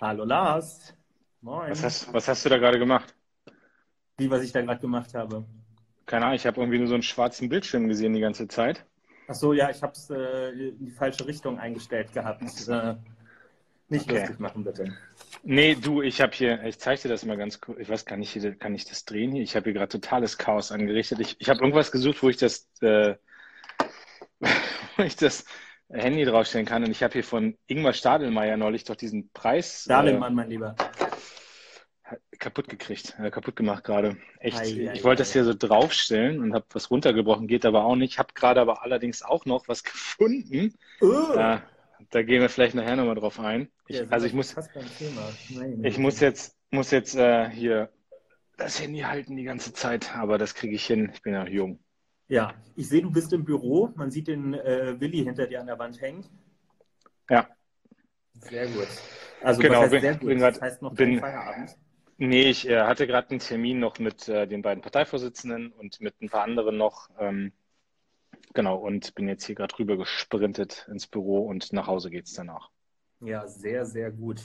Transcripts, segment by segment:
Hallo Lars. Moin. Was hast, was hast du da gerade gemacht? Wie, was ich da gerade gemacht habe? Keine Ahnung, ich habe irgendwie nur so einen schwarzen Bildschirm gesehen die ganze Zeit. Ach so, ja, ich habe es äh, in die falsche Richtung eingestellt gehabt. Äh, nicht okay. lustig machen, bitte. Nee, du, ich habe hier, ich zeige dir das mal ganz kurz. Ich weiß gar nicht, kann ich das drehen hier? Ich habe hier gerade totales Chaos angerichtet. Ich, ich habe irgendwas gesucht, wo ich das, äh, wo ich das Handy draufstellen kann. Und ich habe hier von Ingmar Stadelmeier neulich doch diesen Preis. Stadelmann, äh, mein Lieber. Kaputt gekriegt, äh, kaputt gemacht gerade. Echt. Ei, ei, ich wollte ei, das hier so draufstellen und habe was runtergebrochen, geht aber auch nicht. Ich habe gerade aber allerdings auch noch was gefunden. Uh. Da, da gehen wir vielleicht nachher nochmal drauf ein. Ich, ja, also ich muss, ich muss jetzt, muss jetzt äh, hier das Handy halten die ganze Zeit, aber das kriege ich hin. Ich bin ja jung. Ja, ich sehe, du bist im Büro. Man sieht den äh, Willi hinter dir an der Wand hängen. Ja. Sehr gut. Also genau, was heißt sehr gut? Bin das heißt noch bin, Feierabend? Nee, ich äh, hatte gerade einen Termin noch mit äh, den beiden Parteivorsitzenden und mit ein paar anderen noch. Ähm, genau, und bin jetzt hier gerade rüber gesprintet ins Büro und nach Hause geht es danach. Ja, sehr, sehr gut.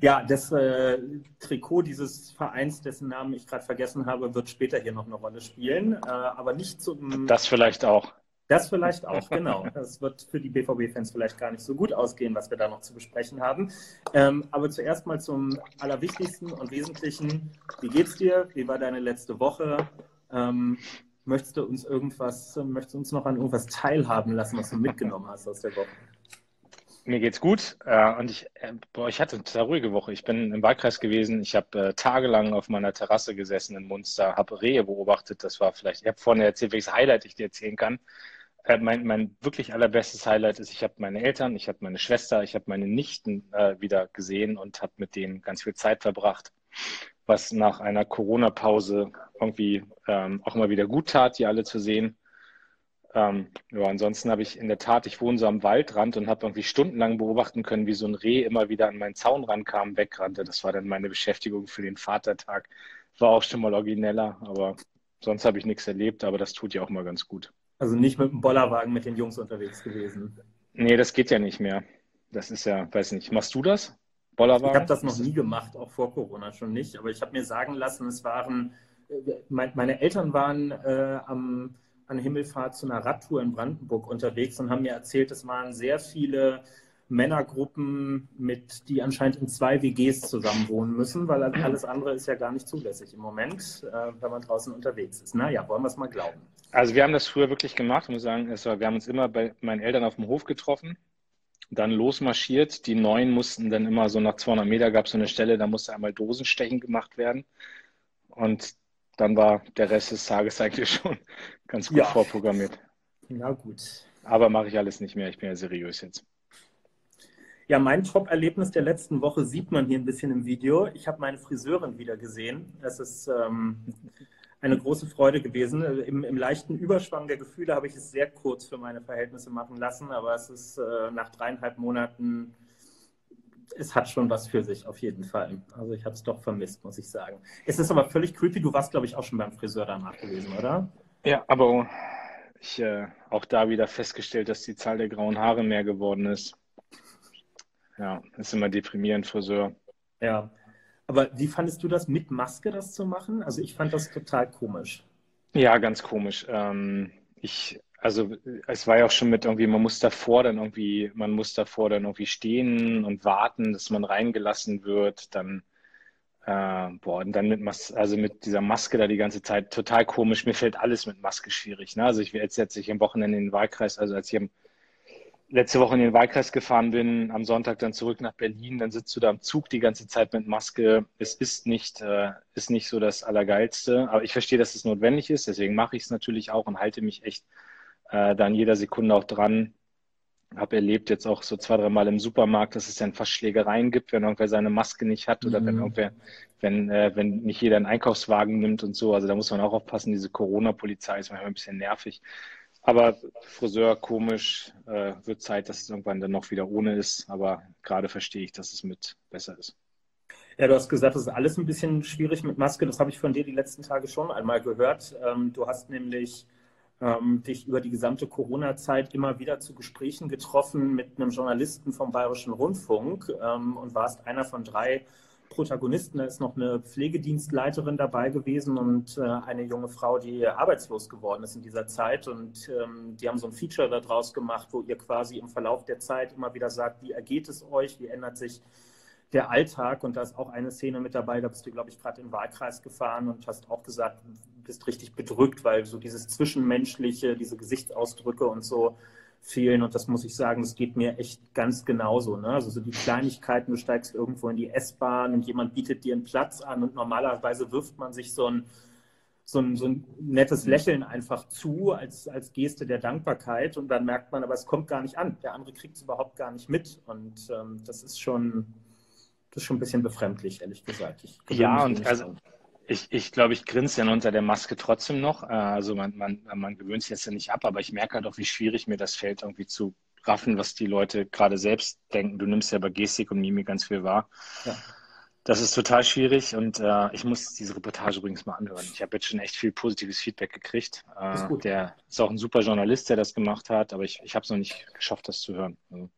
Ja, das äh, Trikot dieses Vereins, dessen Namen ich gerade vergessen habe, wird später hier noch eine Rolle spielen, äh, aber nicht zum. Das vielleicht auch. Das vielleicht auch, genau. Das wird für die BVB-Fans vielleicht gar nicht so gut ausgehen, was wir da noch zu besprechen haben. Ähm, aber zuerst mal zum Allerwichtigsten und Wesentlichen. Wie geht's dir? Wie war deine letzte Woche? Ähm, möchtest du uns irgendwas, möchtest du uns noch an irgendwas teilhaben lassen, was du mitgenommen hast aus der Woche? Mir geht's gut äh, und ich, äh, boah, ich hatte eine total ruhige Woche. Ich bin im Wahlkreis gewesen. Ich habe äh, tagelang auf meiner Terrasse gesessen in Munster, habe Rehe beobachtet. Das war vielleicht, ich habe vorhin erzählt, welches Highlight ich dir erzählen kann. Äh, mein, mein wirklich allerbestes Highlight ist, ich habe meine Eltern, ich habe meine Schwester, ich habe meine Nichten äh, wieder gesehen und habe mit denen ganz viel Zeit verbracht, was nach einer Corona-Pause irgendwie ähm, auch immer wieder gut tat, die alle zu sehen. Ähm, ja, ansonsten habe ich in der Tat, ich wohne so am Waldrand und habe irgendwie stundenlang beobachten können, wie so ein Reh immer wieder an meinen Zaun rankam, wegrannte. Das war dann meine Beschäftigung für den Vatertag. War auch schon mal origineller, aber sonst habe ich nichts erlebt, aber das tut ja auch mal ganz gut. Also nicht mit dem Bollerwagen mit den Jungs unterwegs gewesen. Nee, das geht ja nicht mehr. Das ist ja, weiß nicht, machst du das? Bollerwagen? Ich habe das noch nie gemacht, auch vor Corona schon nicht. Aber ich habe mir sagen lassen, es waren, äh, meine Eltern waren äh, am an Himmelfahrt zu einer Radtour in Brandenburg unterwegs und haben mir erzählt, es waren sehr viele Männergruppen, mit, die anscheinend in zwei WGs zusammen wohnen müssen, weil alles andere ist ja gar nicht zulässig im Moment, äh, wenn man draußen unterwegs ist. Naja, wollen wir es mal glauben. Also wir haben das früher wirklich gemacht, muss sagen, es war, wir haben uns immer bei meinen Eltern auf dem Hof getroffen, dann losmarschiert. Die Neuen mussten dann immer so nach 200 Meter gab es so eine Stelle, da musste einmal Dosenstechen gemacht werden. Und dann war der Rest des Tages eigentlich schon ganz gut ja. vorprogrammiert. Na gut. Aber mache ich alles nicht mehr. Ich bin ja seriös jetzt. Ja, mein Top-Erlebnis der letzten Woche sieht man hier ein bisschen im Video. Ich habe meine Friseurin wieder gesehen. Es ist ähm, eine große Freude gewesen. Im, Im, leichten Überschwang der Gefühle habe ich es sehr kurz für meine Verhältnisse machen lassen, aber es ist äh, nach dreieinhalb Monaten es hat schon was für sich, auf jeden Fall. Also ich habe es doch vermisst, muss ich sagen. Es ist aber völlig creepy. Du warst, glaube ich, auch schon beim Friseur danach gewesen, oder? Ja, aber ich äh, auch da wieder festgestellt, dass die Zahl der grauen Haare mehr geworden ist. Ja, ist immer deprimierend, Friseur. Ja. Aber wie fandest du das, mit Maske das zu machen? Also ich fand das total komisch. Ja, ganz komisch. Ähm, ich also es war ja auch schon mit irgendwie, man muss davor dann irgendwie, man muss davor dann irgendwie stehen und warten, dass man reingelassen wird, dann äh, boah, und dann mit Mas also mit dieser Maske da die ganze Zeit total komisch. Mir fällt alles mit Maske schwierig. Ne? Also ich jetzt jetzt ich am Wochenende in den Wahlkreis, also als ich am, letzte Woche in den Wahlkreis gefahren bin, am Sonntag dann zurück nach Berlin, dann sitzt du da am Zug die ganze Zeit mit Maske. Es ist nicht, äh, ist nicht so das Allergeilste, aber ich verstehe, dass es notwendig ist, deswegen mache ich es natürlich auch und halte mich echt äh, da in jeder Sekunde auch dran. Habe erlebt jetzt auch so zwei, drei Mal im Supermarkt, dass es dann fast Schlägereien gibt, wenn irgendwer seine Maske nicht hat oder mhm. wenn irgendwer, wenn, äh, wenn nicht jeder einen Einkaufswagen nimmt und so. Also da muss man auch aufpassen, diese Corona-Polizei ist manchmal ein bisschen nervig. Aber Friseur komisch, äh, wird Zeit, dass es irgendwann dann noch wieder ohne ist. Aber gerade verstehe ich, dass es mit besser ist. Ja, du hast gesagt, das ist alles ein bisschen schwierig mit Maske. Das habe ich von dir die letzten Tage schon einmal gehört. Ähm, du hast nämlich ähm, dich über die gesamte Corona-Zeit immer wieder zu Gesprächen getroffen mit einem Journalisten vom Bayerischen Rundfunk ähm, und warst einer von drei Protagonisten. Da ist noch eine Pflegedienstleiterin dabei gewesen und äh, eine junge Frau, die arbeitslos geworden ist in dieser Zeit. Und ähm, die haben so ein Feature daraus gemacht, wo ihr quasi im Verlauf der Zeit immer wieder sagt, wie ergeht es euch, wie ändert sich der Alltag. Und da ist auch eine Szene mit dabei, da bist du, glaube ich, gerade im Wahlkreis gefahren und hast auch gesagt, bist richtig bedrückt, weil so dieses Zwischenmenschliche, diese Gesichtsausdrücke und so fehlen. Und das muss ich sagen, das geht mir echt ganz genauso. Ne? Also so die Kleinigkeiten, du steigst irgendwo in die S-Bahn und jemand bietet dir einen Platz an und normalerweise wirft man sich so ein, so ein, so ein nettes Lächeln einfach zu als, als Geste der Dankbarkeit und dann merkt man, aber es kommt gar nicht an. Der andere kriegt es überhaupt gar nicht mit. Und ähm, das ist schon, das ist schon ein bisschen befremdlich, ehrlich gesagt. ja, und also ich, ich glaube, ich grinse dann unter der Maske trotzdem noch. Äh, also man, man, man gewöhnt sich jetzt ja nicht ab, aber ich merke halt auch, wie schwierig mir das fällt, irgendwie zu raffen, was die Leute gerade selbst denken. Du nimmst ja bei Gestik und Mimik ganz viel wahr. Ja. Das ist total schwierig und äh, ich muss diese Reportage übrigens mal anhören. Ich habe jetzt schon echt viel positives Feedback gekriegt. Äh, ist gut. Der ist auch ein super Journalist, der das gemacht hat, aber ich, ich habe es noch nicht geschafft, das zu hören. Also.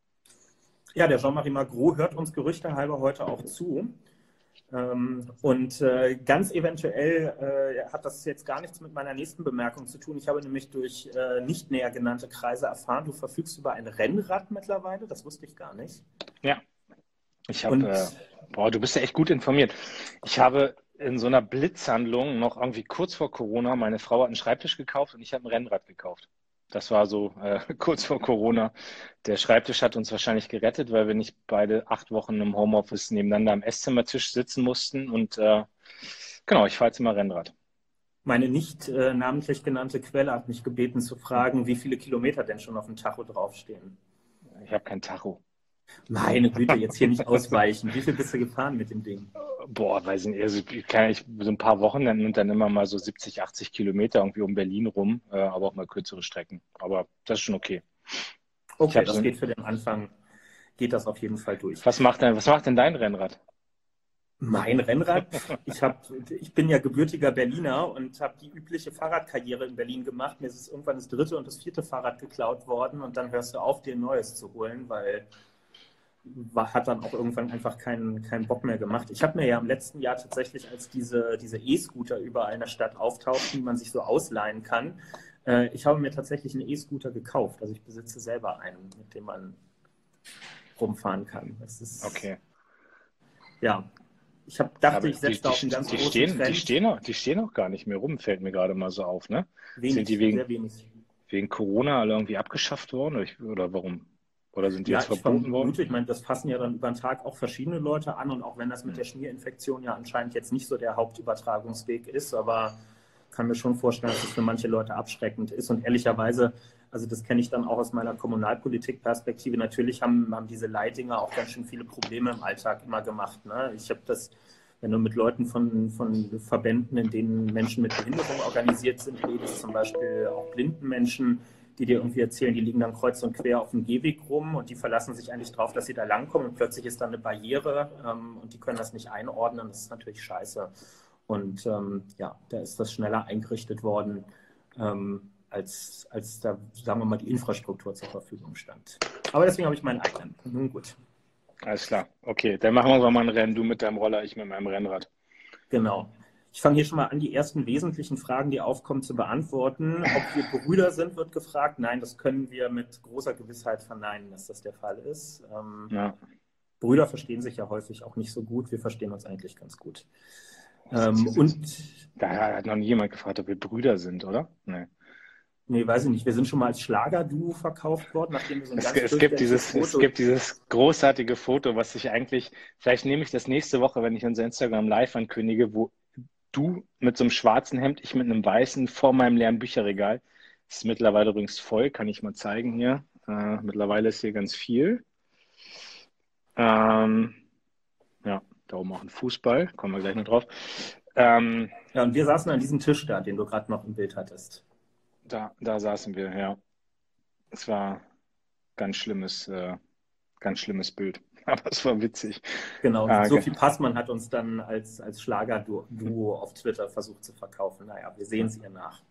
Ja, der Jean-Marie Magro hört uns Gerüchte halber heute auch zu. Ähm, und äh, ganz eventuell äh, hat das jetzt gar nichts mit meiner nächsten Bemerkung zu tun. Ich habe nämlich durch äh, nicht näher genannte Kreise erfahren, du verfügst über ein Rennrad mittlerweile. Das wusste ich gar nicht. Ja. Ich habe, boah, du bist ja echt gut informiert. Ich habe in so einer Blitzhandlung noch irgendwie kurz vor Corona, meine Frau hat einen Schreibtisch gekauft und ich habe ein Rennrad gekauft. Das war so äh, kurz vor Corona. Der Schreibtisch hat uns wahrscheinlich gerettet, weil wir nicht beide acht Wochen im Homeoffice nebeneinander am Esszimmertisch sitzen mussten. Und äh, genau, ich fahre jetzt immer Rennrad. Meine nicht äh, namentlich genannte Quelle hat mich gebeten zu fragen, wie viele Kilometer denn schon auf dem Tacho draufstehen. Ich habe kein Tacho. Meine Güte, jetzt hier nicht ausweichen. Wie viel bist du gefahren mit dem Ding? Boah, weiß ich nicht. Also kann ich so ein paar Wochen und dann immer mal so 70, 80 Kilometer irgendwie um Berlin rum, äh, aber auch mal kürzere Strecken. Aber das ist schon okay. Okay, das so geht für den Anfang, geht das auf jeden Fall durch. Was macht denn, was macht denn dein Rennrad? Mein Rennrad? Ich, hab, ich bin ja gebürtiger Berliner und habe die übliche Fahrradkarriere in Berlin gemacht. Mir ist irgendwann das dritte und das vierte Fahrrad geklaut worden und dann hörst du auf, dir ein neues zu holen, weil war, hat dann auch irgendwann einfach keinen, keinen Bock mehr gemacht. Ich habe mir ja im letzten Jahr tatsächlich, als diese, diese E-Scooter überall in der Stadt auftauchten, die man sich so ausleihen kann, äh, ich habe mir tatsächlich einen E-Scooter gekauft. Also ich besitze selber einen, mit dem man rumfahren kann. Das ist, okay. Ja. Ich hab, dachte, Aber ich setze da auf einen ganz die großen stehen, Trend. Die stehen, auch, die stehen auch gar nicht mehr rum, fällt mir gerade mal so auf. Ne? Wenig, Sind die wegen, wegen Corona alle irgendwie abgeschafft worden oder warum? Oder sind die ja, jetzt verboten worden? Ich meine, das fassen ja dann über den Tag auch verschiedene Leute an und auch wenn das mit der Schmierinfektion ja anscheinend jetzt nicht so der Hauptübertragungsweg ist, aber kann mir schon vorstellen, dass es für manche Leute abschreckend ist. Und ehrlicherweise, also das kenne ich dann auch aus meiner Kommunalpolitik-Perspektive, natürlich haben, haben diese Leitdinger auch ganz schön viele Probleme im Alltag immer gemacht. Ne? Ich habe das, wenn du mit Leuten von, von Verbänden, in denen Menschen mit Behinderung organisiert sind, redest, zum Beispiel auch blinden Menschen, die dir irgendwie erzählen, die liegen dann kreuz und quer auf dem Gehweg rum und die verlassen sich eigentlich darauf, dass sie da langkommen und plötzlich ist da eine Barriere ähm, und die können das nicht einordnen. Das ist natürlich scheiße. Und ähm, ja, da ist das schneller eingerichtet worden, ähm, als, als da, sagen wir mal, die Infrastruktur zur Verfügung stand. Aber deswegen habe ich meinen eigenen. Nun gut. Alles klar. Okay, dann machen wir mal ein Rennen. Du mit deinem Roller, ich mit meinem Rennrad. Genau. Ich fange hier schon mal an, die ersten wesentlichen Fragen, die aufkommen, zu beantworten. Ob wir Brüder sind, wird gefragt. Nein, das können wir mit großer Gewissheit verneinen, dass das der Fall ist. Ähm, ja. Brüder verstehen sich ja häufig auch nicht so gut. Wir verstehen uns eigentlich ganz gut. Ähm, und da hat noch nie jemand gefragt, ob wir Brüder sind, oder? Nee. Nee, weiß ich nicht. Wir sind schon mal als Schlagerduo verkauft worden, nachdem wir so ein es, ganz es gibt dieses, Foto... Es gibt dieses großartige Foto, was ich eigentlich, vielleicht nehme ich das nächste Woche, wenn ich unser Instagram live ankündige, wo du mit so einem schwarzen Hemd, ich mit einem weißen vor meinem leeren Bücherregal. Das ist mittlerweile übrigens voll, kann ich mal zeigen hier. Äh, mittlerweile ist hier ganz viel. Ähm, ja, da oben auch ein Fußball, kommen wir gleich noch drauf. Ähm, ja, und wir saßen an diesem Tisch da, den du gerade noch im Bild hattest. Da, da saßen wir, ja. Es war ganz schlimmes, äh, ganz schlimmes Bild. aber es war witzig. Genau, ah, Sophie Passmann hat uns dann als, als Schlager-Duo auf Twitter versucht zu verkaufen. Naja, wir sehen es ihr nach.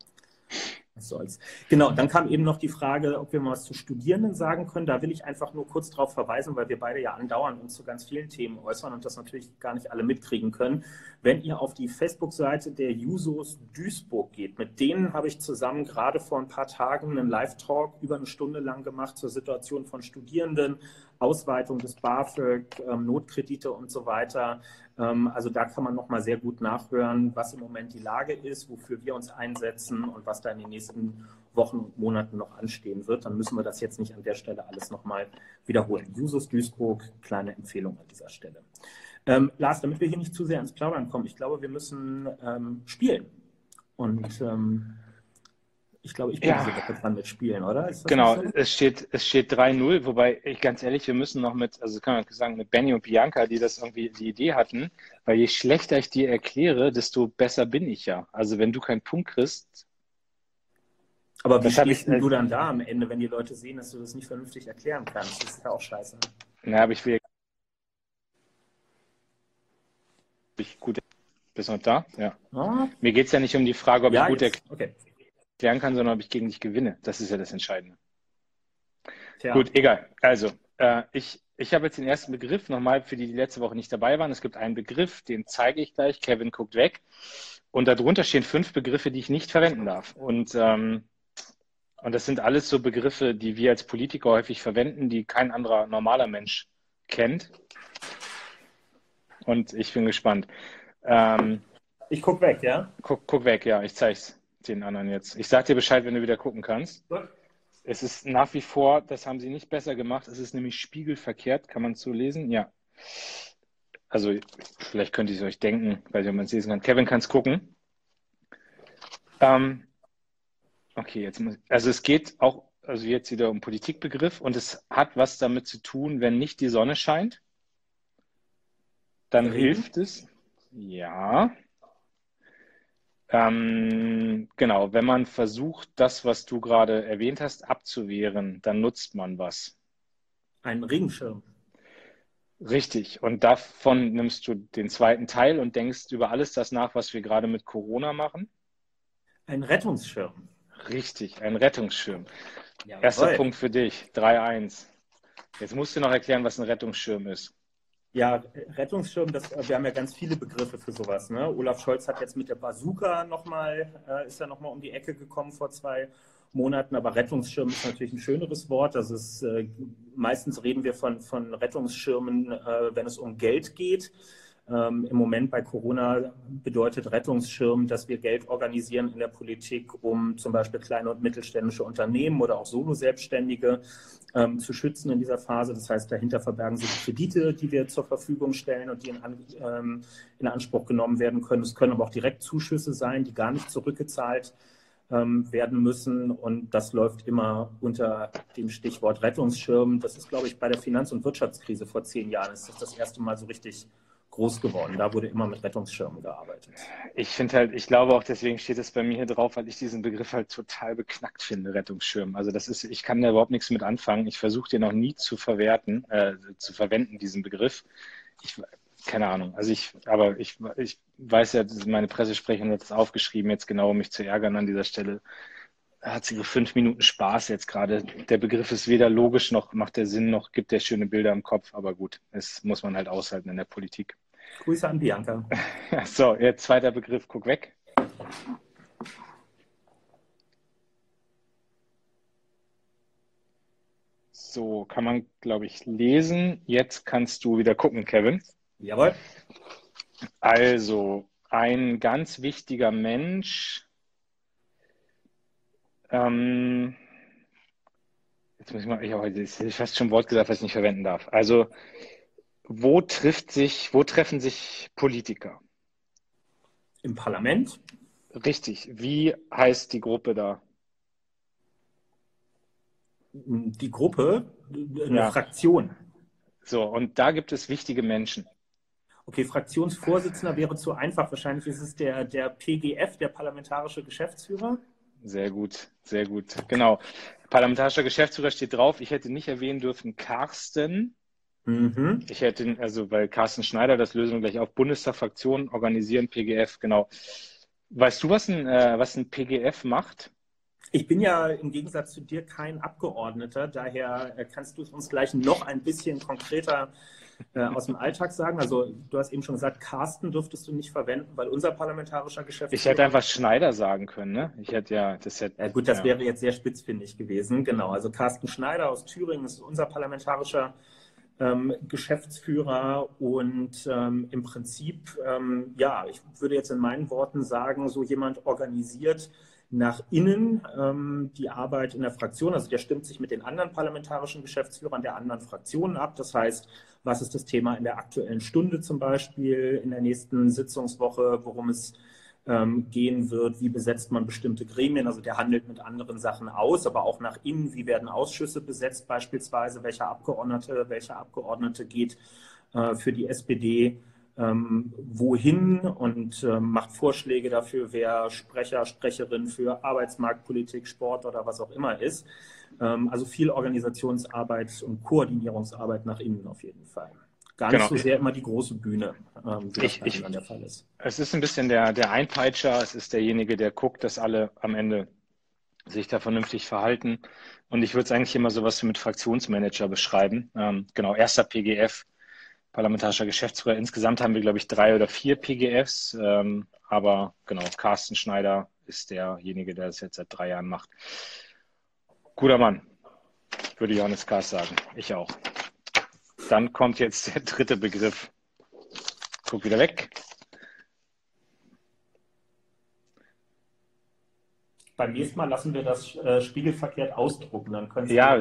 Was soll's. Genau, dann kam eben noch die Frage, ob wir mal was zu Studierenden sagen können. Da will ich einfach nur kurz darauf verweisen, weil wir beide ja andauernd uns zu ganz vielen Themen äußern und das natürlich gar nicht alle mitkriegen können. Wenn ihr auf die Facebook-Seite der Jusos Duisburg geht, mit denen habe ich zusammen gerade vor ein paar Tagen einen Live-Talk über eine Stunde lang gemacht zur Situation von Studierenden, Ausweitung des BAföG, ähm, Notkredite und so weiter. Ähm, also da kann man nochmal sehr gut nachhören, was im Moment die Lage ist, wofür wir uns einsetzen und was da in den nächsten Wochen und Monaten noch anstehen wird. Dann müssen wir das jetzt nicht an der Stelle alles nochmal wiederholen. Jusos Duisburg, kleine Empfehlung an dieser Stelle. Ähm, Lars, damit wir hier nicht zu sehr ins Plaudern kommen, ich glaube, wir müssen ähm, spielen. Und ähm, ich glaube, ich bin ja. diese dran mit Spielen, oder? genau, so? es steht, es steht 3-0, wobei ich ganz ehrlich, wir müssen noch mit, also kann man sagen, mit Benny und Bianca, die das irgendwie die Idee hatten, weil je schlechter ich dir erkläre, desto besser bin ich ja. Also wenn du keinen Punkt kriegst. Aber wie stehst ich, du dann da am Ende, wenn die Leute sehen, dass du das nicht vernünftig erklären kannst? Das ist ja auch scheiße. Na, aber ich will. Ich gut. Bist du noch da? Ja. Ah. Mir geht es ja nicht um die Frage, ob ja, ich gut erkläre. Okay klären kann, sondern ob ich gegen dich gewinne. Das ist ja das Entscheidende. Tja. Gut, egal. Also, äh, ich, ich habe jetzt den ersten Begriff nochmal für die, die letzte Woche nicht dabei waren. Es gibt einen Begriff, den zeige ich gleich. Kevin guckt weg. Und darunter stehen fünf Begriffe, die ich nicht verwenden darf. Und, ähm, und das sind alles so Begriffe, die wir als Politiker häufig verwenden, die kein anderer normaler Mensch kennt. Und ich bin gespannt. Ähm, ich guck weg, ja? Guck, guck weg, ja, ich zeige es den anderen jetzt. Ich sag dir Bescheid, wenn du wieder gucken kannst. Gut. Es ist nach wie vor, das haben sie nicht besser gemacht. Es ist nämlich spiegelverkehrt. Kann man es so lesen? Ja. Also, vielleicht könnt ihr es euch denken, weil man es lesen kann. Kevin kann es gucken. Ähm, okay, jetzt muss, also es geht auch, also jetzt wieder um Politikbegriff und es hat was damit zu tun, wenn nicht die Sonne scheint, dann Regen. hilft es. Ja. Ähm, genau, wenn man versucht, das, was du gerade erwähnt hast, abzuwehren, dann nutzt man was. Einen Regenschirm. Richtig. Und davon nimmst du den zweiten Teil und denkst über alles das nach, was wir gerade mit Corona machen. Ein Rettungsschirm. Richtig, ein Rettungsschirm. Jawohl. Erster Punkt für dich, 3-1. Jetzt musst du noch erklären, was ein Rettungsschirm ist. Ja, Rettungsschirm, das, wir haben ja ganz viele Begriffe für sowas. Ne? Olaf Scholz hat jetzt mit der Bazooka nochmal, äh, ist ja nochmal um die Ecke gekommen vor zwei Monaten, aber Rettungsschirm ist natürlich ein schöneres Wort. Das ist, äh, meistens reden wir von, von Rettungsschirmen, äh, wenn es um Geld geht. Ähm, Im Moment bei Corona bedeutet Rettungsschirm, dass wir Geld organisieren in der Politik, um zum Beispiel kleine und mittelständische Unternehmen oder auch Solo-Selbstständige ähm, zu schützen in dieser Phase. Das heißt, dahinter verbergen sich Kredite, die wir zur Verfügung stellen und die in, ähm, in Anspruch genommen werden können. Es können aber auch Direktzuschüsse sein, die gar nicht zurückgezahlt ähm, werden müssen. Und das läuft immer unter dem Stichwort Rettungsschirm. Das ist, glaube ich, bei der Finanz- und Wirtschaftskrise vor zehn Jahren ist das das erste Mal so richtig groß geworden. Da wurde immer mit Rettungsschirmen gearbeitet. Ich finde halt, ich glaube auch, deswegen steht es bei mir hier drauf, weil ich diesen Begriff halt total beknackt finde, Rettungsschirm. Also das ist, ich kann da überhaupt nichts mit anfangen. Ich versuche den noch nie zu verwerten, äh, zu verwenden, diesen Begriff. Ich, keine Ahnung. Also ich, aber ich, ich weiß ja, meine Pressesprecherin hat das aufgeschrieben, jetzt genau, um mich zu ärgern an dieser Stelle. Hat sie fünf Minuten Spaß jetzt gerade. Der Begriff ist weder logisch noch macht der Sinn noch gibt der schöne Bilder im Kopf, aber gut, es muss man halt aushalten in der Politik. Grüße an Bianca. So, jetzt zweiter Begriff, guck weg. So, kann man, glaube ich, lesen. Jetzt kannst du wieder gucken, Kevin. Jawohl. Also, ein ganz wichtiger Mensch. Ähm, jetzt muss ich mal, ich habe fast schon ein Wort gesagt, was ich nicht verwenden darf. Also, wo trifft sich, wo treffen sich Politiker? Im Parlament? Richtig. Wie heißt die Gruppe da? Die Gruppe, eine ja. Fraktion. So, und da gibt es wichtige Menschen. Okay, Fraktionsvorsitzender wäre zu einfach. Wahrscheinlich ist es der, der PGF, der Parlamentarische Geschäftsführer. Sehr gut, sehr gut. Genau. Parlamentarischer Geschäftsführer steht drauf. Ich hätte nicht erwähnen dürfen Carsten. Mhm. Ich hätte, also weil Carsten Schneider, das lösen wir gleich auf, Bundestagfraktion organisieren, PGF, genau. Weißt du, was ein, äh, was ein PGF macht? Ich bin ja im Gegensatz zu dir kein Abgeordneter, daher äh, kannst du uns gleich noch ein bisschen konkreter äh, aus dem Alltag sagen. Also du hast eben schon gesagt, Carsten dürftest du nicht verwenden, weil unser parlamentarischer Geschäftsführer... Ich hätte einfach Schneider sagen können, ne? Ich hätte ja... Das hätte, ja gut, das ja. wäre jetzt sehr spitzfindig gewesen, genau. Also Carsten Schneider aus Thüringen ist unser parlamentarischer ähm, Geschäftsführer und ähm, im Prinzip, ähm, ja, ich würde jetzt in meinen Worten sagen, so jemand organisiert nach innen ähm, die Arbeit in der Fraktion. Also der stimmt sich mit den anderen parlamentarischen Geschäftsführern der anderen Fraktionen ab. Das heißt, was ist das Thema in der aktuellen Stunde zum Beispiel, in der nächsten Sitzungswoche, worum es ähm, gehen wird, wie besetzt man bestimmte Gremien. Also der handelt mit anderen Sachen aus, aber auch nach innen, wie werden Ausschüsse besetzt beispielsweise, welcher Abgeordnete, welcher Abgeordnete geht äh, für die SPD ähm, wohin und äh, macht Vorschläge dafür, wer Sprecher, Sprecherin für Arbeitsmarktpolitik, Sport oder was auch immer ist. Ähm, also viel Organisationsarbeit und Koordinierungsarbeit nach innen auf jeden Fall. Gar nicht genau. so sehr immer die große Bühne, ähm, wie ich, ich, der Fall ist. Es ist ein bisschen der, der Einpeitscher, es ist derjenige, der guckt, dass alle am Ende sich da vernünftig verhalten. Und ich würde es eigentlich immer so was mit Fraktionsmanager beschreiben. Ähm, genau, erster PGF, parlamentarischer Geschäftsführer. Insgesamt haben wir, glaube ich, drei oder vier PGFs. Ähm, aber genau, Carsten Schneider ist derjenige, der das jetzt seit drei Jahren macht. Guter Mann, würde Johannes Kars sagen. Ich auch. Dann kommt jetzt der dritte Begriff. Guck wieder weg. Beim nächsten Mal lassen wir das äh, spiegelverkehrt ausdrucken, dann können Sie ja,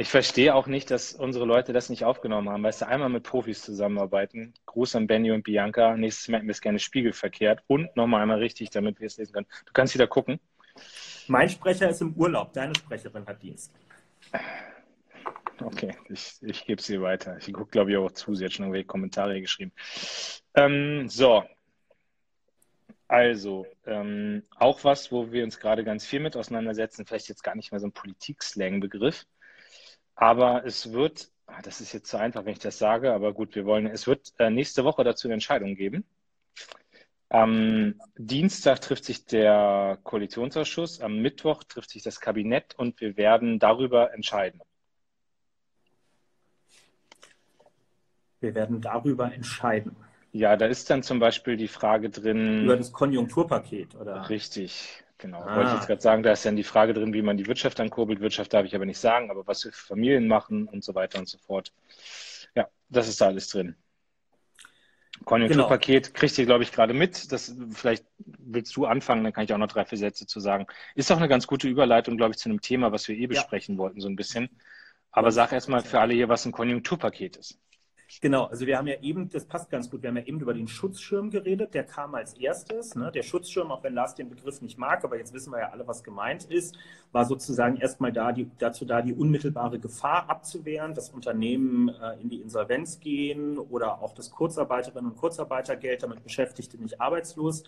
ich verstehe auch nicht, dass unsere Leute das nicht aufgenommen haben. Weißt du, einmal mit Profis zusammenarbeiten. Gruß an Benny und Bianca. Nächstes Mal hätten wir es gerne spiegelverkehrt und nochmal einmal richtig, damit wir es lesen können. Du kannst wieder gucken. Mein Sprecher ist im Urlaub. Deine Sprecherin hat Dienst. Okay, ich, ich gebe sie weiter. Ich gucke, glaube ich, auch zu. Sie hat schon irgendwelche Kommentare geschrieben. Ähm, so. Also, ähm, auch was, wo wir uns gerade ganz viel mit auseinandersetzen, vielleicht jetzt gar nicht mehr so ein Politik-Slang-Begriff, aber es wird, ah, das ist jetzt zu einfach, wenn ich das sage, aber gut, wir wollen, es wird äh, nächste Woche dazu eine Entscheidung geben. Am Dienstag trifft sich der Koalitionsausschuss, am Mittwoch trifft sich das Kabinett und wir werden darüber entscheiden. Wir werden darüber entscheiden. Ja, da ist dann zum Beispiel die Frage drin. Über das Konjunkturpaket, oder? Richtig. Genau, ah. wollte ich jetzt gerade sagen, da ist dann die Frage drin, wie man die Wirtschaft ankurbelt. Wirtschaft darf ich aber nicht sagen, aber was wir für Familien machen und so weiter und so fort. Ja, das ist da alles drin. Konjunkturpaket genau. kriegt ihr, glaube ich, gerade mit. Das, vielleicht willst du anfangen, dann kann ich auch noch drei, vier Sätze zu sagen. Ist auch eine ganz gute Überleitung, glaube ich, zu einem Thema, was wir eh besprechen ja. wollten, so ein bisschen. Aber sag erstmal für alle hier, was ein Konjunkturpaket ist. Genau, also wir haben ja eben, das passt ganz gut, wir haben ja eben über den Schutzschirm geredet, der kam als erstes. Ne? Der Schutzschirm, auch wenn Lars den Begriff nicht mag, aber jetzt wissen wir ja alle, was gemeint ist, war sozusagen erstmal da, die, dazu da, die unmittelbare Gefahr abzuwehren, dass Unternehmen äh, in die Insolvenz gehen oder auch das Kurzarbeiterinnen und Kurzarbeitergeld, damit Beschäftigte nicht arbeitslos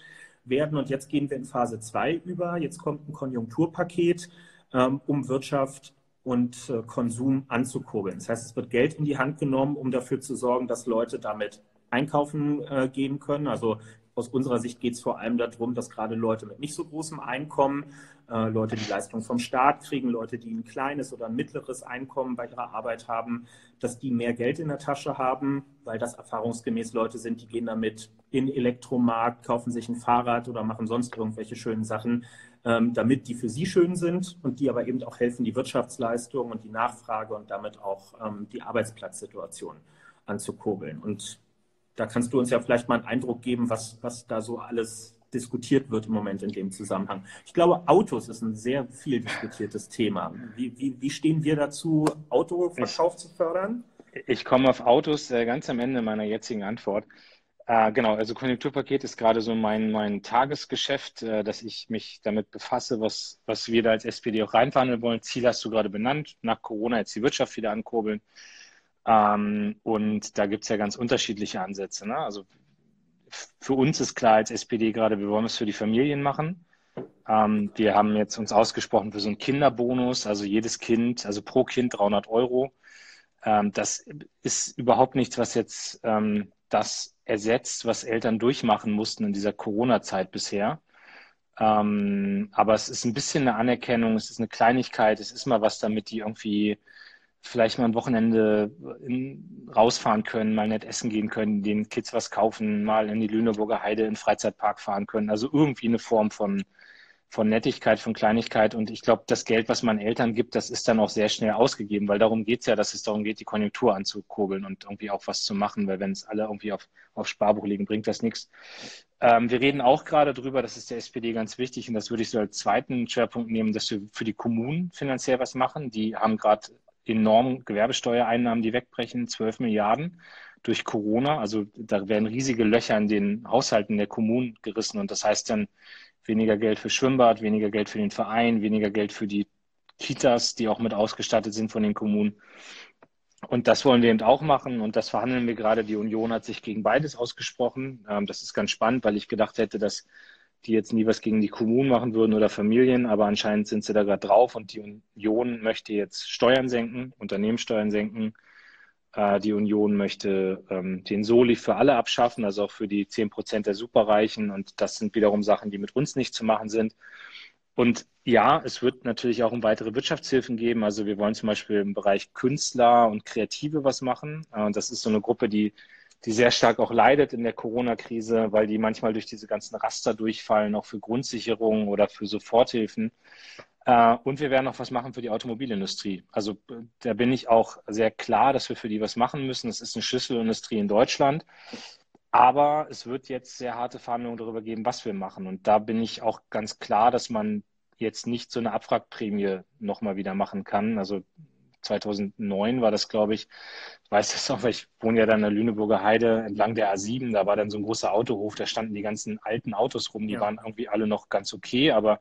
werden. Und jetzt gehen wir in Phase 2 über. Jetzt kommt ein Konjunkturpaket, ähm, um Wirtschaft und äh, Konsum anzukurbeln. Das heißt, es wird Geld in die Hand genommen, um dafür zu sorgen, dass Leute damit einkaufen äh, gehen können. Also aus unserer Sicht geht es vor allem darum, dass gerade Leute mit nicht so großem Einkommen, äh, Leute, die Leistung vom Staat kriegen, Leute, die ein kleines oder ein mittleres Einkommen bei ihrer Arbeit haben, dass die mehr Geld in der Tasche haben, weil das erfahrungsgemäß Leute sind, die gehen damit in Elektromarkt, kaufen sich ein Fahrrad oder machen sonst irgendwelche schönen Sachen, damit die für sie schön sind und die aber eben auch helfen, die Wirtschaftsleistung und die Nachfrage und damit auch ähm, die Arbeitsplatzsituation anzukurbeln. Und da kannst du uns ja vielleicht mal einen Eindruck geben, was, was da so alles diskutiert wird im Moment in dem Zusammenhang. Ich glaube, Autos ist ein sehr viel diskutiertes Thema. Wie, wie, wie stehen wir dazu, Autoverkauf ich, zu fördern? Ich komme auf Autos äh, ganz am Ende meiner jetzigen Antwort. Äh, genau, also Konjunkturpaket ist gerade so mein, mein Tagesgeschäft, äh, dass ich mich damit befasse, was, was wir da als SPD auch reinverhandeln wollen. Ziel hast du gerade benannt, nach Corona jetzt die Wirtschaft wieder ankurbeln. Ähm, und da gibt es ja ganz unterschiedliche Ansätze. Ne? Also für uns ist klar als SPD gerade, wir wollen es für die Familien machen. Ähm, wir haben jetzt uns ausgesprochen für so einen Kinderbonus, also jedes Kind, also pro Kind 300 Euro. Ähm, das ist überhaupt nichts, was jetzt ähm, das ersetzt, was Eltern durchmachen mussten in dieser Corona-Zeit bisher. Ähm, aber es ist ein bisschen eine Anerkennung, es ist eine Kleinigkeit, es ist mal was, damit die irgendwie vielleicht mal ein Wochenende in, rausfahren können, mal nett essen gehen können, den Kids was kaufen, mal in die Lüneburger Heide in den Freizeitpark fahren können. Also irgendwie eine Form von, von Nettigkeit, von Kleinigkeit. Und ich glaube, das Geld, was man Eltern gibt, das ist dann auch sehr schnell ausgegeben, weil darum geht's ja, dass es darum geht, die Konjunktur anzukurbeln und irgendwie auch was zu machen, weil wenn es alle irgendwie auf, auf Sparbuch liegen, bringt das nichts. Ähm, wir reden auch gerade drüber, das ist der SPD ganz wichtig und das würde ich so als zweiten Schwerpunkt nehmen, dass wir für die Kommunen finanziell was machen. Die haben gerade enormen Gewerbesteuereinnahmen, die wegbrechen, 12 Milliarden durch Corona. Also da werden riesige Löcher in den Haushalten der Kommunen gerissen und das heißt dann weniger Geld für Schwimmbad, weniger Geld für den Verein, weniger Geld für die Kitas, die auch mit ausgestattet sind von den Kommunen. Und das wollen wir eben auch machen und das verhandeln wir gerade. Die Union hat sich gegen beides ausgesprochen. Ähm, das ist ganz spannend, weil ich gedacht hätte, dass die jetzt nie was gegen die Kommunen machen würden oder Familien, aber anscheinend sind sie da gerade drauf und die Union möchte jetzt Steuern senken, Unternehmenssteuern senken. Äh, die Union möchte ähm, den Soli für alle abschaffen, also auch für die 10 Prozent der Superreichen. Und das sind wiederum Sachen, die mit uns nicht zu machen sind. Und ja, es wird natürlich auch um weitere Wirtschaftshilfen geben. Also wir wollen zum Beispiel im Bereich Künstler und Kreative was machen. Äh, und das ist so eine Gruppe, die die sehr stark auch leidet in der Corona-Krise, weil die manchmal durch diese ganzen Raster durchfallen, auch für Grundsicherungen oder für Soforthilfen. Äh, und wir werden auch was machen für die Automobilindustrie. Also da bin ich auch sehr klar, dass wir für die was machen müssen. Es ist eine Schlüsselindustrie in Deutschland. Aber es wird jetzt sehr harte Verhandlungen darüber geben, was wir machen. Und da bin ich auch ganz klar, dass man jetzt nicht so eine Abwrackprämie nochmal wieder machen kann. Also 2009 war das, glaube ich. Ich weiß das auch, weil ich wohne ja dann in der Lüneburger Heide entlang der A7. Da war dann so ein großer Autohof, da standen die ganzen alten Autos rum. Die ja. waren irgendwie alle noch ganz okay, aber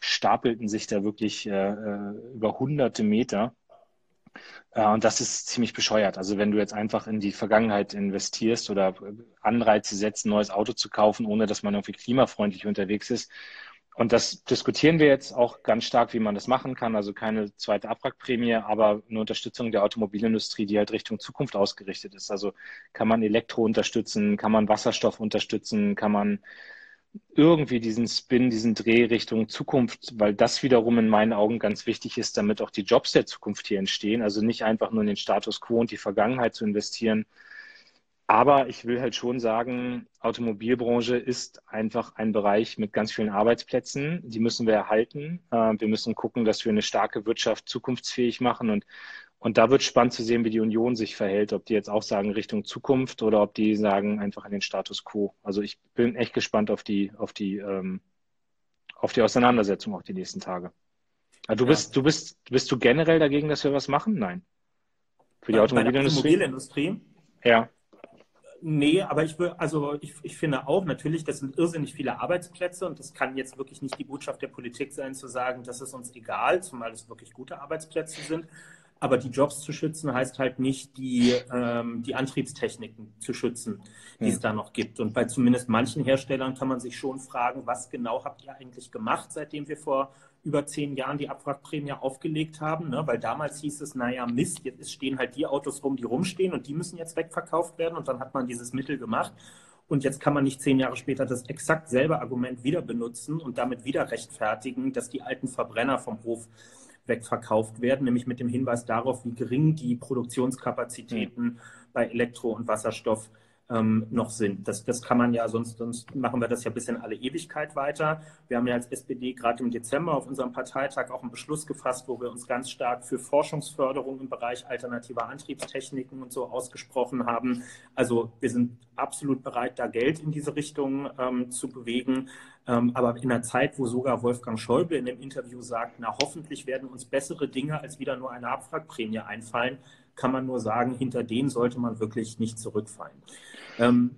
stapelten sich da wirklich äh, äh über hunderte Meter. Äh, und das ist ziemlich bescheuert. Also wenn du jetzt einfach in die Vergangenheit investierst oder Anreize setzt, ein neues Auto zu kaufen, ohne dass man irgendwie klimafreundlich unterwegs ist, und das diskutieren wir jetzt auch ganz stark, wie man das machen kann. Also keine zweite Abwrackprämie, aber eine Unterstützung der Automobilindustrie, die halt Richtung Zukunft ausgerichtet ist. Also kann man Elektro unterstützen, kann man Wasserstoff unterstützen, kann man irgendwie diesen Spin, diesen Dreh Richtung Zukunft, weil das wiederum in meinen Augen ganz wichtig ist, damit auch die Jobs der Zukunft hier entstehen. Also nicht einfach nur in den Status quo und die Vergangenheit zu investieren, aber ich will halt schon sagen, Automobilbranche ist einfach ein Bereich mit ganz vielen Arbeitsplätzen. Die müssen wir erhalten. Äh, wir müssen gucken, dass wir eine starke Wirtschaft zukunftsfähig machen. Und, und da wird spannend zu sehen, wie die Union sich verhält. Ob die jetzt auch sagen Richtung Zukunft oder ob die sagen einfach in den Status quo. Also ich bin echt gespannt auf die, auf die, ähm, auf die Auseinandersetzung auch die nächsten Tage. Also du bist, du bist, bist du generell dagegen, dass wir was machen? Nein. Für die Automobilindustrie? Automobilindustrie? Ja. Nee, aber ich will, also ich, ich finde auch natürlich, das sind irrsinnig viele Arbeitsplätze und das kann jetzt wirklich nicht die Botschaft der Politik sein, zu sagen, das ist uns egal, zumal es wirklich gute Arbeitsplätze sind. Aber die Jobs zu schützen heißt halt nicht, die, ähm, die Antriebstechniken zu schützen, die hm. es da noch gibt. Und bei zumindest manchen Herstellern kann man sich schon fragen, was genau habt ihr eigentlich gemacht, seitdem wir vor über zehn Jahren die Abwrackprämie aufgelegt haben, ne? weil damals hieß es, naja, Mist, jetzt stehen halt die Autos rum, die rumstehen und die müssen jetzt wegverkauft werden und dann hat man dieses Mittel gemacht. Und jetzt kann man nicht zehn Jahre später das exakt selbe Argument wieder benutzen und damit wieder rechtfertigen, dass die alten Verbrenner vom Hof wegverkauft werden, nämlich mit dem Hinweis darauf, wie gering die Produktionskapazitäten bei Elektro- und Wasserstoff sind ähm, noch sind. Das, das kann man ja, sonst, sonst machen wir das ja bis in alle Ewigkeit weiter. Wir haben ja als SPD gerade im Dezember auf unserem Parteitag auch einen Beschluss gefasst, wo wir uns ganz stark für Forschungsförderung im Bereich alternativer Antriebstechniken und so ausgesprochen haben. Also wir sind absolut bereit, da Geld in diese Richtung ähm, zu bewegen. Ähm, aber in einer Zeit, wo sogar Wolfgang Schäuble in dem Interview sagt, na hoffentlich werden uns bessere Dinge als wieder nur eine Abwrackprämie einfallen, kann man nur sagen, hinter denen sollte man wirklich nicht zurückfallen. Ähm,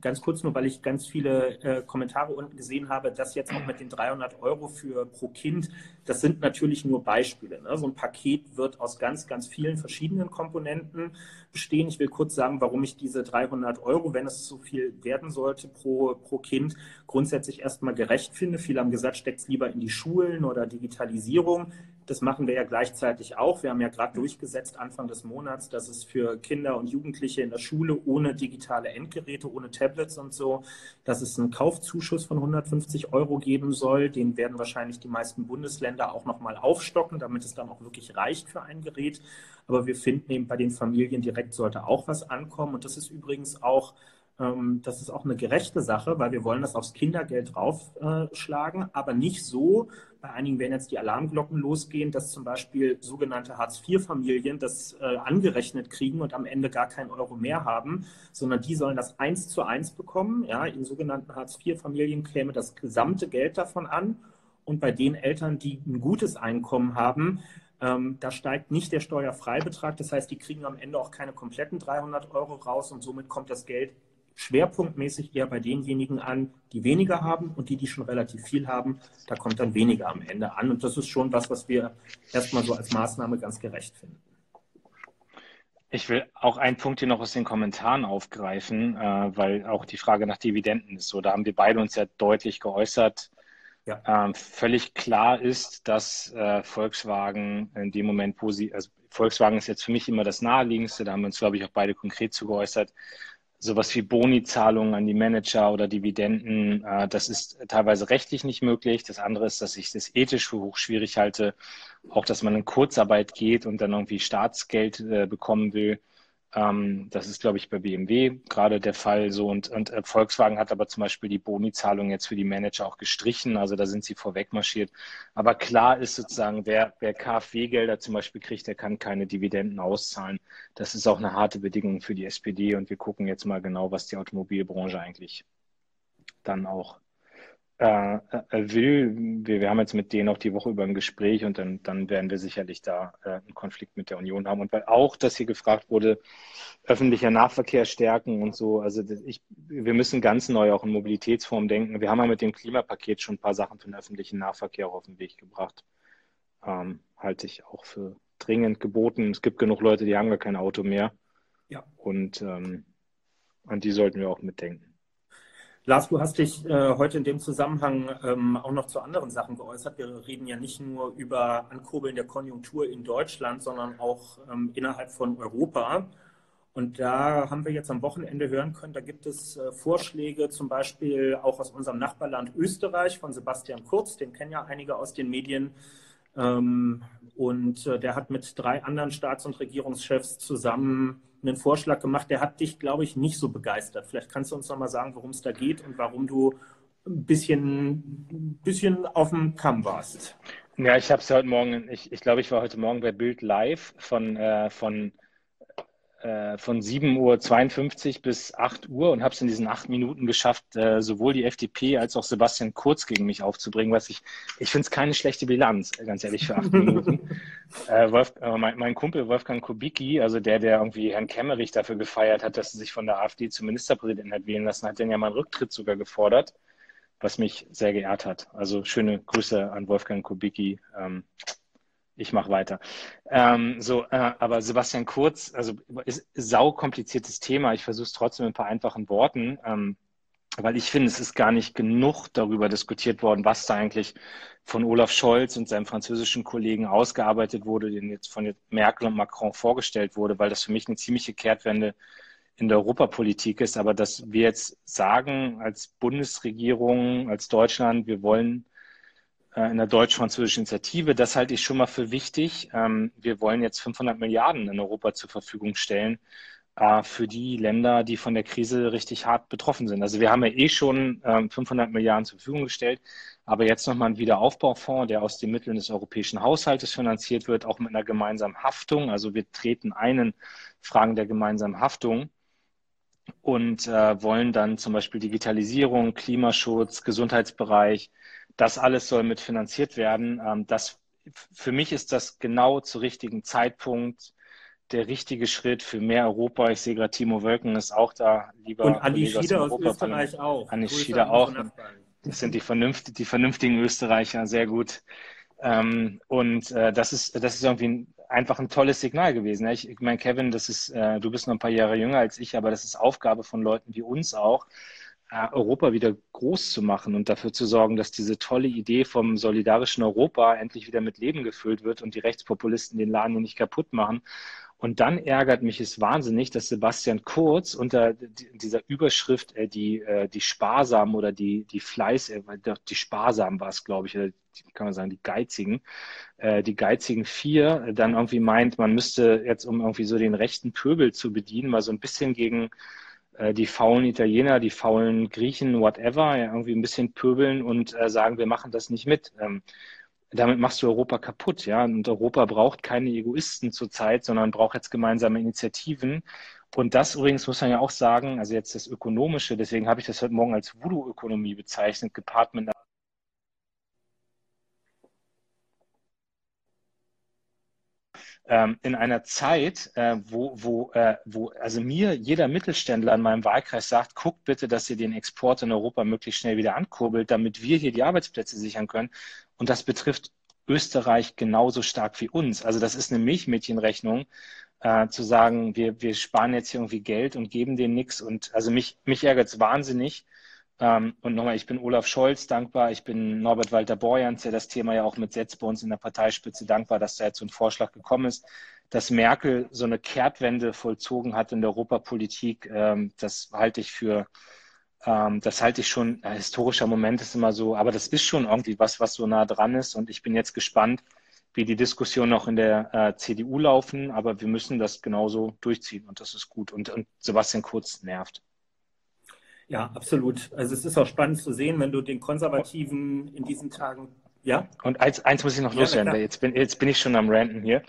ganz kurz nur, weil ich ganz viele äh, Kommentare unten gesehen habe, dass jetzt auch mit den 300 Euro für pro Kind, das sind natürlich nur Beispiele. Ne? So ein Paket wird aus ganz, ganz vielen verschiedenen Komponenten bestehen. Ich will kurz sagen, warum ich diese 300 Euro, wenn es so viel werden sollte pro, pro Kind, grundsätzlich erstmal gerecht finde. Viele haben gesagt, steckt es lieber in die Schulen oder Digitalisierung das machen wir ja gleichzeitig auch. Wir haben ja gerade durchgesetzt Anfang des Monats, dass es für Kinder und Jugendliche in der Schule ohne digitale Endgeräte, ohne Tablets und so, dass es einen Kaufzuschuss von 150 Euro geben soll. Den werden wahrscheinlich die meisten Bundesländer auch nochmal aufstocken, damit es dann auch wirklich reicht für ein Gerät. Aber wir finden eben bei den Familien direkt sollte auch was ankommen. Und das ist übrigens auch das ist auch eine gerechte Sache, weil wir wollen das aufs Kindergeld draufschlagen, aber nicht so, bei einigen werden jetzt die Alarmglocken losgehen, dass zum Beispiel sogenannte Hartz-IV-Familien das äh, angerechnet kriegen und am Ende gar keinen Euro mehr haben, sondern die sollen das eins zu eins bekommen. Ja, in sogenannten Hartz-IV-Familien käme das gesamte Geld davon an. Und bei den Eltern, die ein gutes Einkommen haben, ähm, da steigt nicht der Steuerfreibetrag. Das heißt, die kriegen am Ende auch keine kompletten 300 Euro raus und somit kommt das Geld schwerpunktmäßig eher bei denjenigen an, die weniger haben und die, die schon relativ viel haben, da kommt dann weniger am Ende an. Und das ist schon was, was wir erstmal so als Maßnahme ganz gerecht finden. Ich will auch einen Punkt hier noch aus den Kommentaren aufgreifen, äh, weil auch die Frage nach Dividenden ist so. Da haben wir beide uns ja deutlich geäußert. Ja. Ähm, völlig klar ist, dass äh, Volkswagen in dem Moment, wo sie, also Volkswagen ist jetzt für mich immer das naheliegendste, da haben wir uns, glaube ich, auch beide konkret zu geäußert, sowas wie Boni-Zahlungen an die Manager oder Dividenden, äh, das ist teilweise rechtlich nicht möglich. Das andere ist, dass ich das ethisch für hoch schwierig halte, auch dass man in Kurzarbeit geht und dann irgendwie Staatsgeld äh, bekommen will. Ähm, das ist, glaube ich, bei BMW gerade der Fall so. Und, und äh, Volkswagen hat aber zum Beispiel die Boni-Zahlung jetzt für die Manager auch gestrichen. Also da sind sie vorweg marschiert. Aber klar ist sozusagen, wer, wer KfW-Gelder zum Beispiel kriegt, der kann keine Dividenden auszahlen. Das ist auch eine harte Bedingung für die SPD. Und wir gucken jetzt mal genau, was die Automobilbranche eigentlich dann auch äh, äh, will. Wir, wir haben jetzt mit denen auch die Woche über ein Gespräch und dann, dann werden wir sicherlich da äh, einen Konflikt mit der Union haben. Und weil auch, dass hier gefragt wurde, öffentlicher Nahverkehr stärken und so. Also ich, wir müssen ganz neu auch in Mobilitätsform denken. Wir haben ja mit dem Klimapaket schon ein paar Sachen für den öffentlichen Nahverkehr auf den Weg gebracht. Ähm, halte ich auch für dringend geboten. Es gibt genug Leute, die haben gar kein Auto mehr. Ja. Und ähm, an die sollten wir auch mitdenken. Lars, du hast dich äh, heute in dem Zusammenhang ähm, auch noch zu anderen Sachen geäußert. Wir reden ja nicht nur über Ankurbeln der Konjunktur in Deutschland, sondern auch ähm, innerhalb von Europa. Und da haben wir jetzt am Wochenende hören können, da gibt es äh, Vorschläge, zum Beispiel auch aus unserem Nachbarland Österreich von Sebastian Kurz, den kennen ja einige aus den Medien. Ähm, und äh, der hat mit drei anderen Staats- und Regierungschefs zusammen einen Vorschlag gemacht, der hat dich, glaube ich, nicht so begeistert. Vielleicht kannst du uns noch mal sagen, worum es da geht und warum du ein bisschen, ein bisschen auf dem Kamm warst. Ja, ich habe es heute Morgen, ich, ich glaube, ich war heute Morgen bei Bild Live von, äh, von äh, von 7.52 Uhr bis 8 Uhr und habe es in diesen acht Minuten geschafft, äh, sowohl die FDP als auch Sebastian Kurz gegen mich aufzubringen, was ich, ich finde es keine schlechte Bilanz, ganz ehrlich, für acht Minuten. Äh, Wolf, äh, mein, mein, Kumpel Wolfgang Kubicki, also der, der irgendwie Herrn Kemmerich dafür gefeiert hat, dass er sich von der AfD zum Ministerpräsidenten hat wählen lassen, hat dann ja mal einen Rücktritt sogar gefordert, was mich sehr geehrt hat. Also schöne Grüße an Wolfgang Kubicki. Ähm, ich mache weiter. Ähm, so, äh, aber Sebastian Kurz, also ist sau kompliziertes Thema. Ich versuche es trotzdem in ein paar einfachen Worten, ähm, weil ich finde, es ist gar nicht genug darüber diskutiert worden, was da eigentlich von Olaf Scholz und seinem französischen Kollegen ausgearbeitet wurde, den jetzt von Merkel und Macron vorgestellt wurde, weil das für mich eine ziemliche Kehrtwende in der Europapolitik ist. Aber dass wir jetzt sagen als Bundesregierung, als Deutschland, wir wollen äh, in der deutsch-französischen Initiative. Das halte ich schon mal für wichtig. Ähm, wir wollen jetzt 500 Milliarden in Europa zur Verfügung stellen äh, für die Länder, die von der Krise richtig hart betroffen sind. Also wir haben ja eh schon 500 ähm, Milliarden zur Verfügung gestellt, aber jetzt nochmal ein Wiederaufbaufonds, der aus den Mitteln des europäischen Haushaltes finanziert wird, auch mit einer gemeinsamen Haftung. Also wir treten einen Fragen der gemeinsamen Haftung und äh, wollen dann zum Beispiel Digitalisierung, Klimaschutz, Gesundheitsbereich, das alles soll mitfinanziert werden. Ähm, das, für mich ist das genau zu richtigen Zeitpunkt der richtige Schritt für mehr Europa. Ich sehe gerade, Timo Wölken ist auch da, lieber Und Andi Schieder aus, aus Österreich auch. Andi Schieder auch. Das sind die, vernünft, die vernünftigen Österreicher, sehr gut. Ähm, und äh, das ist, das ist irgendwie ein, einfach ein tolles Signal gewesen. Ich, ich meine, Kevin, das ist, äh, du bist noch ein paar Jahre jünger als ich, aber das ist Aufgabe von Leuten wie uns auch, äh, Europa wieder groß zu machen und dafür zu sorgen, dass diese tolle Idee vom solidarischen Europa endlich wieder mit Leben gefüllt wird und die Rechtspopulisten den Laden hier nicht kaputt machen. Und dann ärgert mich es wahnsinnig, dass Sebastian Kurz unter dieser Überschrift äh, die, äh, die Sparsamen oder die, die Fleiß, äh, die Sparsamen war es, glaube ich, oder kann man sagen, die Geizigen, äh, die Geizigen vier, dann irgendwie meint, man müsste jetzt, um irgendwie so den rechten Pöbel zu bedienen, mal so ein bisschen gegen äh, die faulen Italiener, die faulen Griechen, whatever, ja, irgendwie ein bisschen pöbeln und äh, sagen, wir machen das nicht mit. Ähm, damit machst du Europa kaputt, ja. Und Europa braucht keine Egoisten zurzeit, sondern braucht jetzt gemeinsame Initiativen. Und das übrigens muss man ja auch sagen, also jetzt das Ökonomische, deswegen habe ich das heute Morgen als Voodoo-Ökonomie bezeichnet, gepaart mit ähm, in einer Zeit, äh, wo, wo, äh, wo also mir jeder Mittelständler in meinem Wahlkreis sagt, guckt bitte, dass ihr den Export in Europa möglichst schnell wieder ankurbelt, damit wir hier die Arbeitsplätze sichern können. Und das betrifft Österreich genauso stark wie uns. Also das ist eine Milchmädchenrechnung, äh, zu sagen, wir, wir sparen jetzt hier irgendwie Geld und geben denen nichts. Und also mich, mich ärgert es wahnsinnig, ähm, und nochmal, ich bin Olaf Scholz dankbar, ich bin Norbert Walter Borjans, der das Thema ja auch mitsetzt bei uns in der Parteispitze, dankbar, dass da jetzt so ein Vorschlag gekommen ist. Dass Merkel so eine Kehrtwende vollzogen hat in der Europapolitik, ähm, das halte ich für, ähm, das halte ich schon, ein historischer Moment ist immer so, aber das ist schon irgendwie was, was so nah dran ist. Und ich bin jetzt gespannt, wie die Diskussionen noch in der äh, CDU laufen, aber wir müssen das genauso durchziehen und das ist gut. Und, und Sebastian Kurz nervt. Ja, absolut. Also es ist auch spannend zu sehen, wenn du den Konservativen in diesen Tagen, ja? Und eins, eins muss ich noch ja, loswerden, jetzt bin, jetzt bin ich schon am Ranten hier.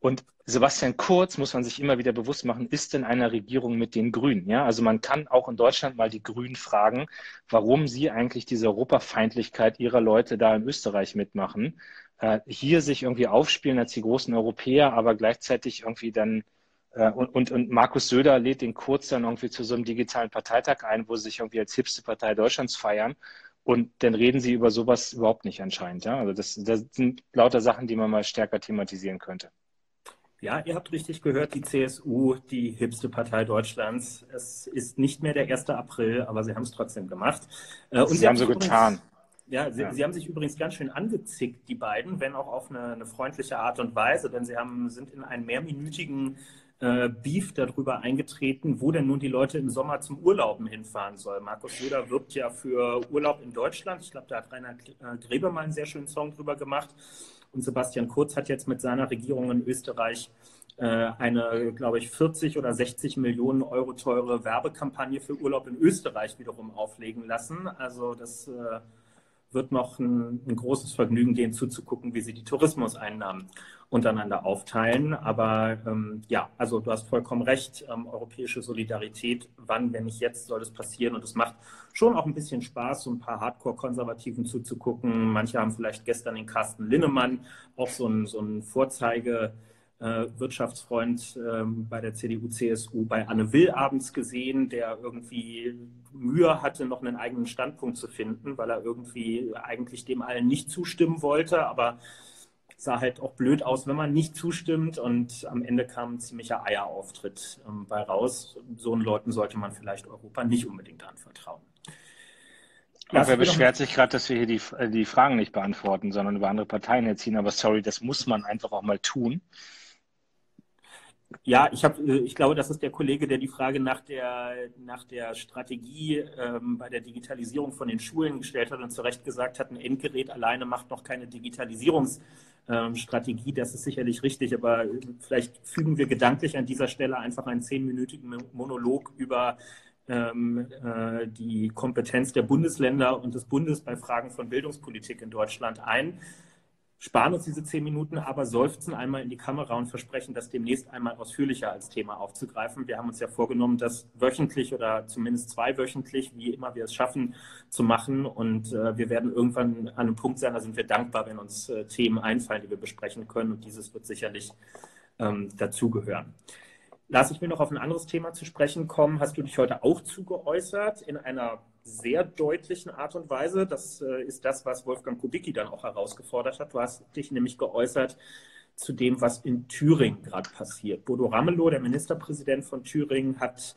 Und Sebastian Kurz, muss man sich immer wieder bewusst machen, ist in einer Regierung mit den Grünen. Ja? Also man kann auch in Deutschland mal die Grünen fragen, warum sie eigentlich diese Europafeindlichkeit ihrer Leute da in Österreich mitmachen. Äh, hier sich irgendwie aufspielen als die großen Europäer, aber gleichzeitig irgendwie dann äh, und, und, und Markus Söder lädt den Kurz dann irgendwie zu so einem digitalen Parteitag ein, wo sie sich irgendwie als hipste Partei Deutschlands feiern. Und dann reden sie über sowas überhaupt nicht anscheinend. Ja? Also das, das sind lauter Sachen, die man mal stärker thematisieren könnte. Ja, ihr habt richtig gehört, die CSU, die hipste Partei Deutschlands. Es ist nicht mehr der 1. April, aber sie haben es trotzdem gemacht. Äh, und sie, haben so übrigens, getan. Ja sie, ja sie, haben sich übrigens ganz schön angezickt, die beiden, wenn auch auf eine, eine freundliche Art und Weise, denn sie haben, sind in einen mehrminütigen äh, Beef darüber eingetreten, wo denn nun die Leute im Sommer zum Urlauben hinfahren sollen. Markus Söder wirbt ja für Urlaub in Deutschland. Ich glaube, da hat Rainer äh, Grebe mal einen sehr schönen Song drüber gemacht. Und Sebastian Kurz hat jetzt mit seiner Regierung in Österreich äh, eine, glaube ich, 40 oder 60 Millionen Euro teure Werbekampagne für Urlaub in Österreich wiederum auflegen lassen. Also das äh, wird noch ein, ein, großes Vergnügen, denen zuzugucken, wie sie die Tourismuseinnahmen untereinander aufteilen. Aber ähm, ja, also du hast vollkommen recht, ähm, europäische Solidarität, wann, wenn nicht jetzt, soll das passieren. Und es macht schon auch ein bisschen Spaß, so ein paar Hardcore-Konservativen zuzugucken. Manche haben vielleicht gestern den Carsten Linnemann, auch so ein, so ein Vorzeige. Äh, Wirtschaftsfreund äh, bei der CDU, CSU bei Anne Will abends gesehen, der irgendwie Mühe hatte, noch einen eigenen Standpunkt zu finden, weil er irgendwie eigentlich dem allen nicht zustimmen wollte, aber sah halt auch blöd aus, wenn man nicht zustimmt und am Ende kam ein ziemlicher Eierauftritt ähm, bei raus. So Leuten sollte man vielleicht Europa nicht unbedingt anvertrauen. Ja, wer beschwert sich gerade, dass wir hier die, äh, die Fragen nicht beantworten, sondern über andere Parteien herziehen. Aber sorry, das muss man einfach auch mal tun. Ja, ich, hab, äh, ich glaube, das ist der Kollege, der die Frage nach der, nach der Strategie ähm, bei der Digitalisierung von den Schulen gestellt hat und zu Recht gesagt hat, ein Endgerät alleine macht noch keine Digitalisierungsstrategie. Ähm, das ist sicherlich richtig, aber vielleicht fügen wir gedanklich an dieser Stelle einfach einen zehnminütigen Monolog über ähm, äh, die Kompetenz der Bundesländer und des Bundes bei Fragen von Bildungspolitik in Deutschland ein sparen uns diese zehn Minuten, aber seufzen einmal in die Kamera und versprechen, das demnächst einmal ausführlicher als Thema aufzugreifen. Wir haben uns ja vorgenommen, das wöchentlich oder zumindest zweiwöchentlich, wie immer wir es schaffen, zu machen. Und äh, wir werden irgendwann an einem Punkt sein, da sind wir dankbar, wenn uns äh, Themen einfallen, die wir besprechen können. Und dieses wird sicherlich ähm, dazugehören. Lass ich mir noch auf ein anderes Thema zu sprechen kommen. Hast du dich heute auch zugeäußert in einer sehr deutlichen Art und Weise. Das äh, ist das, was Wolfgang Kubicki dann auch herausgefordert hat. Du hast dich nämlich geäußert zu dem, was in Thüringen gerade passiert. Bodo Ramelow, der Ministerpräsident von Thüringen, hat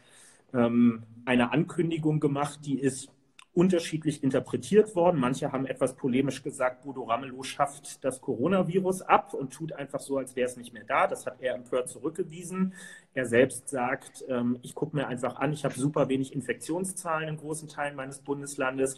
ähm, eine Ankündigung gemacht, die ist unterschiedlich interpretiert worden. Manche haben etwas polemisch gesagt, Bodo Ramelow schafft das Coronavirus ab und tut einfach so, als wäre es nicht mehr da. Das hat er empört zurückgewiesen. Er selbst sagt, ähm, ich gucke mir einfach an, ich habe super wenig Infektionszahlen in großen Teilen meines Bundeslandes.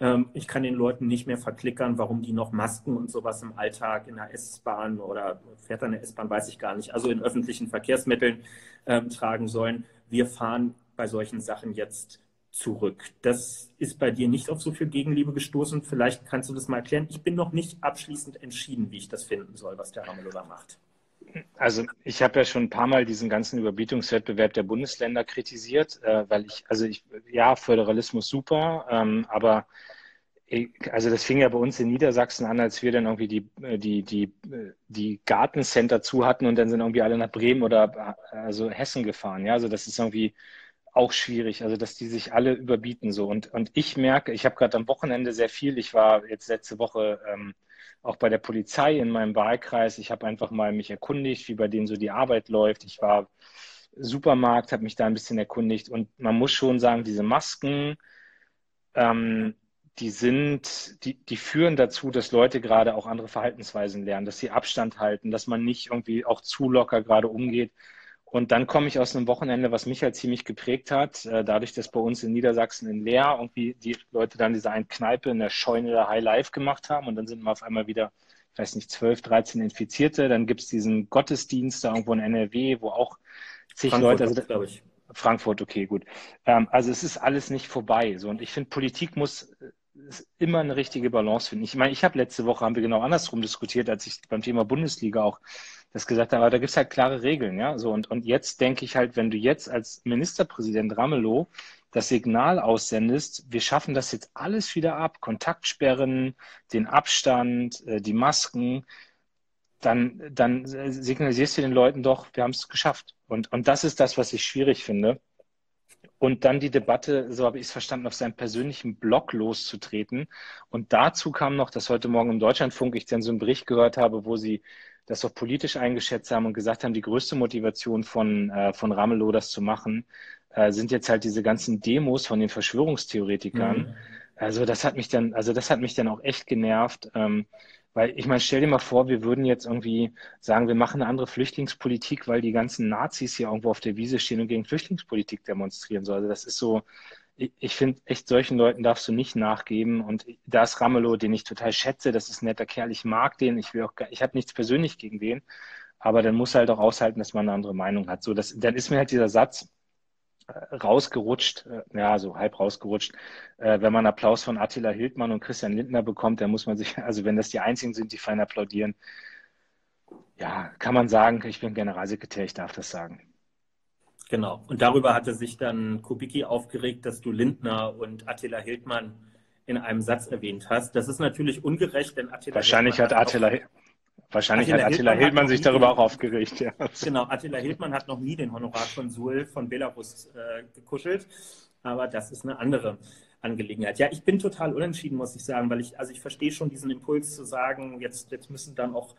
Ähm, ich kann den Leuten nicht mehr verklickern, warum die noch Masken und sowas im Alltag in der S-Bahn oder fährt eine S-Bahn, weiß ich gar nicht, also in öffentlichen Verkehrsmitteln ähm, tragen sollen. Wir fahren bei solchen Sachen jetzt zurück. Das ist bei dir nicht auf so viel Gegenliebe gestoßen. Vielleicht kannst du das mal erklären. Ich bin noch nicht abschließend entschieden, wie ich das finden soll, was der Ramelow macht. Also ich habe ja schon ein paar Mal diesen ganzen Überbietungswettbewerb der Bundesländer kritisiert, äh, weil ich, also ich, ja, Föderalismus super, ähm, aber also das fing ja bei uns in Niedersachsen an, als wir dann irgendwie die, äh, die, die, äh, die Gartencenter zu hatten und dann sind irgendwie alle nach Bremen oder also Hessen gefahren. Ja, also das ist irgendwie auch schwierig, also dass die sich alle überbieten so. Und, und ich merke, ich habe gerade am Wochenende sehr viel, ich war jetzt letzte Woche ähm, auch bei der Polizei in meinem Wahlkreis, ich habe einfach mal mich erkundigt, wie bei denen so die Arbeit läuft. Ich war Supermarkt, habe mich da ein bisschen erkundigt und man muss schon sagen, diese Masken, ähm, die sind, die, die führen dazu, dass Leute gerade auch andere Verhaltensweisen lernen, dass sie Abstand halten, dass man nicht irgendwie auch zu locker gerade umgeht. Und dann komme ich aus einem Wochenende, was mich halt ziemlich geprägt hat, äh, dadurch, dass bei uns in Niedersachsen in Leer irgendwie die Leute dann diese eine Kneipe in der Scheune der High Life gemacht haben und dann sind wir auf einmal wieder, ich weiß nicht, 12, 13 Infizierte. Dann gibt es diesen Gottesdienst da irgendwo in NRW, wo auch zig Frankfurt, Leute, also, glaube ich. Frankfurt, okay, gut. Ähm, also es ist alles nicht vorbei. So. Und ich finde, Politik muss immer eine richtige Balance finden. Ich meine, ich habe letzte Woche, haben wir genau andersrum diskutiert, als ich beim Thema Bundesliga auch das gesagt habe, aber da gibt es halt klare Regeln, ja. So, und, und jetzt denke ich halt, wenn du jetzt als Ministerpräsident Ramelow das Signal aussendest, wir schaffen das jetzt alles wieder ab, Kontaktsperren, den Abstand, äh, die Masken, dann, dann signalisierst du den Leuten doch, wir haben es geschafft. Und, und das ist das, was ich schwierig finde. Und dann die Debatte, so habe ich es verstanden, auf seinem persönlichen Blog loszutreten. Und dazu kam noch, dass heute Morgen im Deutschlandfunk ich dann so einen Bericht gehört habe, wo sie das auch politisch eingeschätzt haben und gesagt haben, die größte Motivation von, äh, von Ramelow, das zu machen, äh, sind jetzt halt diese ganzen Demos von den Verschwörungstheoretikern. Mhm. Also das hat mich dann, also das hat mich dann auch echt genervt. Ähm, weil ich meine, stell dir mal vor, wir würden jetzt irgendwie sagen, wir machen eine andere Flüchtlingspolitik, weil die ganzen Nazis hier irgendwo auf der Wiese stehen und gegen Flüchtlingspolitik demonstrieren. So, also das ist so, ich, finde echt, solchen Leuten darfst du nicht nachgeben. Und da ist Ramelow, den ich total schätze, das ist ein netter Kerl, ich mag den, ich will auch, ich habe nichts persönlich gegen den, aber dann muss er halt auch aushalten, dass man eine andere Meinung hat. So, das, dann ist mir halt dieser Satz, äh, rausgerutscht, äh, ja, so halb rausgerutscht. Äh, wenn man Applaus von Attila Hildmann und Christian Lindner bekommt, dann muss man sich, also wenn das die einzigen sind, die fein applaudieren, ja, kann man sagen, ich bin Generalsekretär, ich darf das sagen. Genau. Und darüber hatte sich dann Kubicki aufgeregt, dass du Lindner und Attila Hildmann in einem Satz erwähnt hast. Das ist natürlich ungerecht, denn Attila Wahrscheinlich Hildmann hat Attila, Wahrscheinlich Attila hat Attila Hildmann, Hildmann sich darüber auch aufgeregt. Ja. Genau, Attila Hildmann hat noch nie den Honorarkonsul von Belarus äh, gekuschelt, aber das ist eine andere Angelegenheit. Ja, ich bin total unentschieden, muss ich sagen, weil ich, also ich verstehe schon diesen Impuls zu sagen, jetzt, jetzt müssen dann auch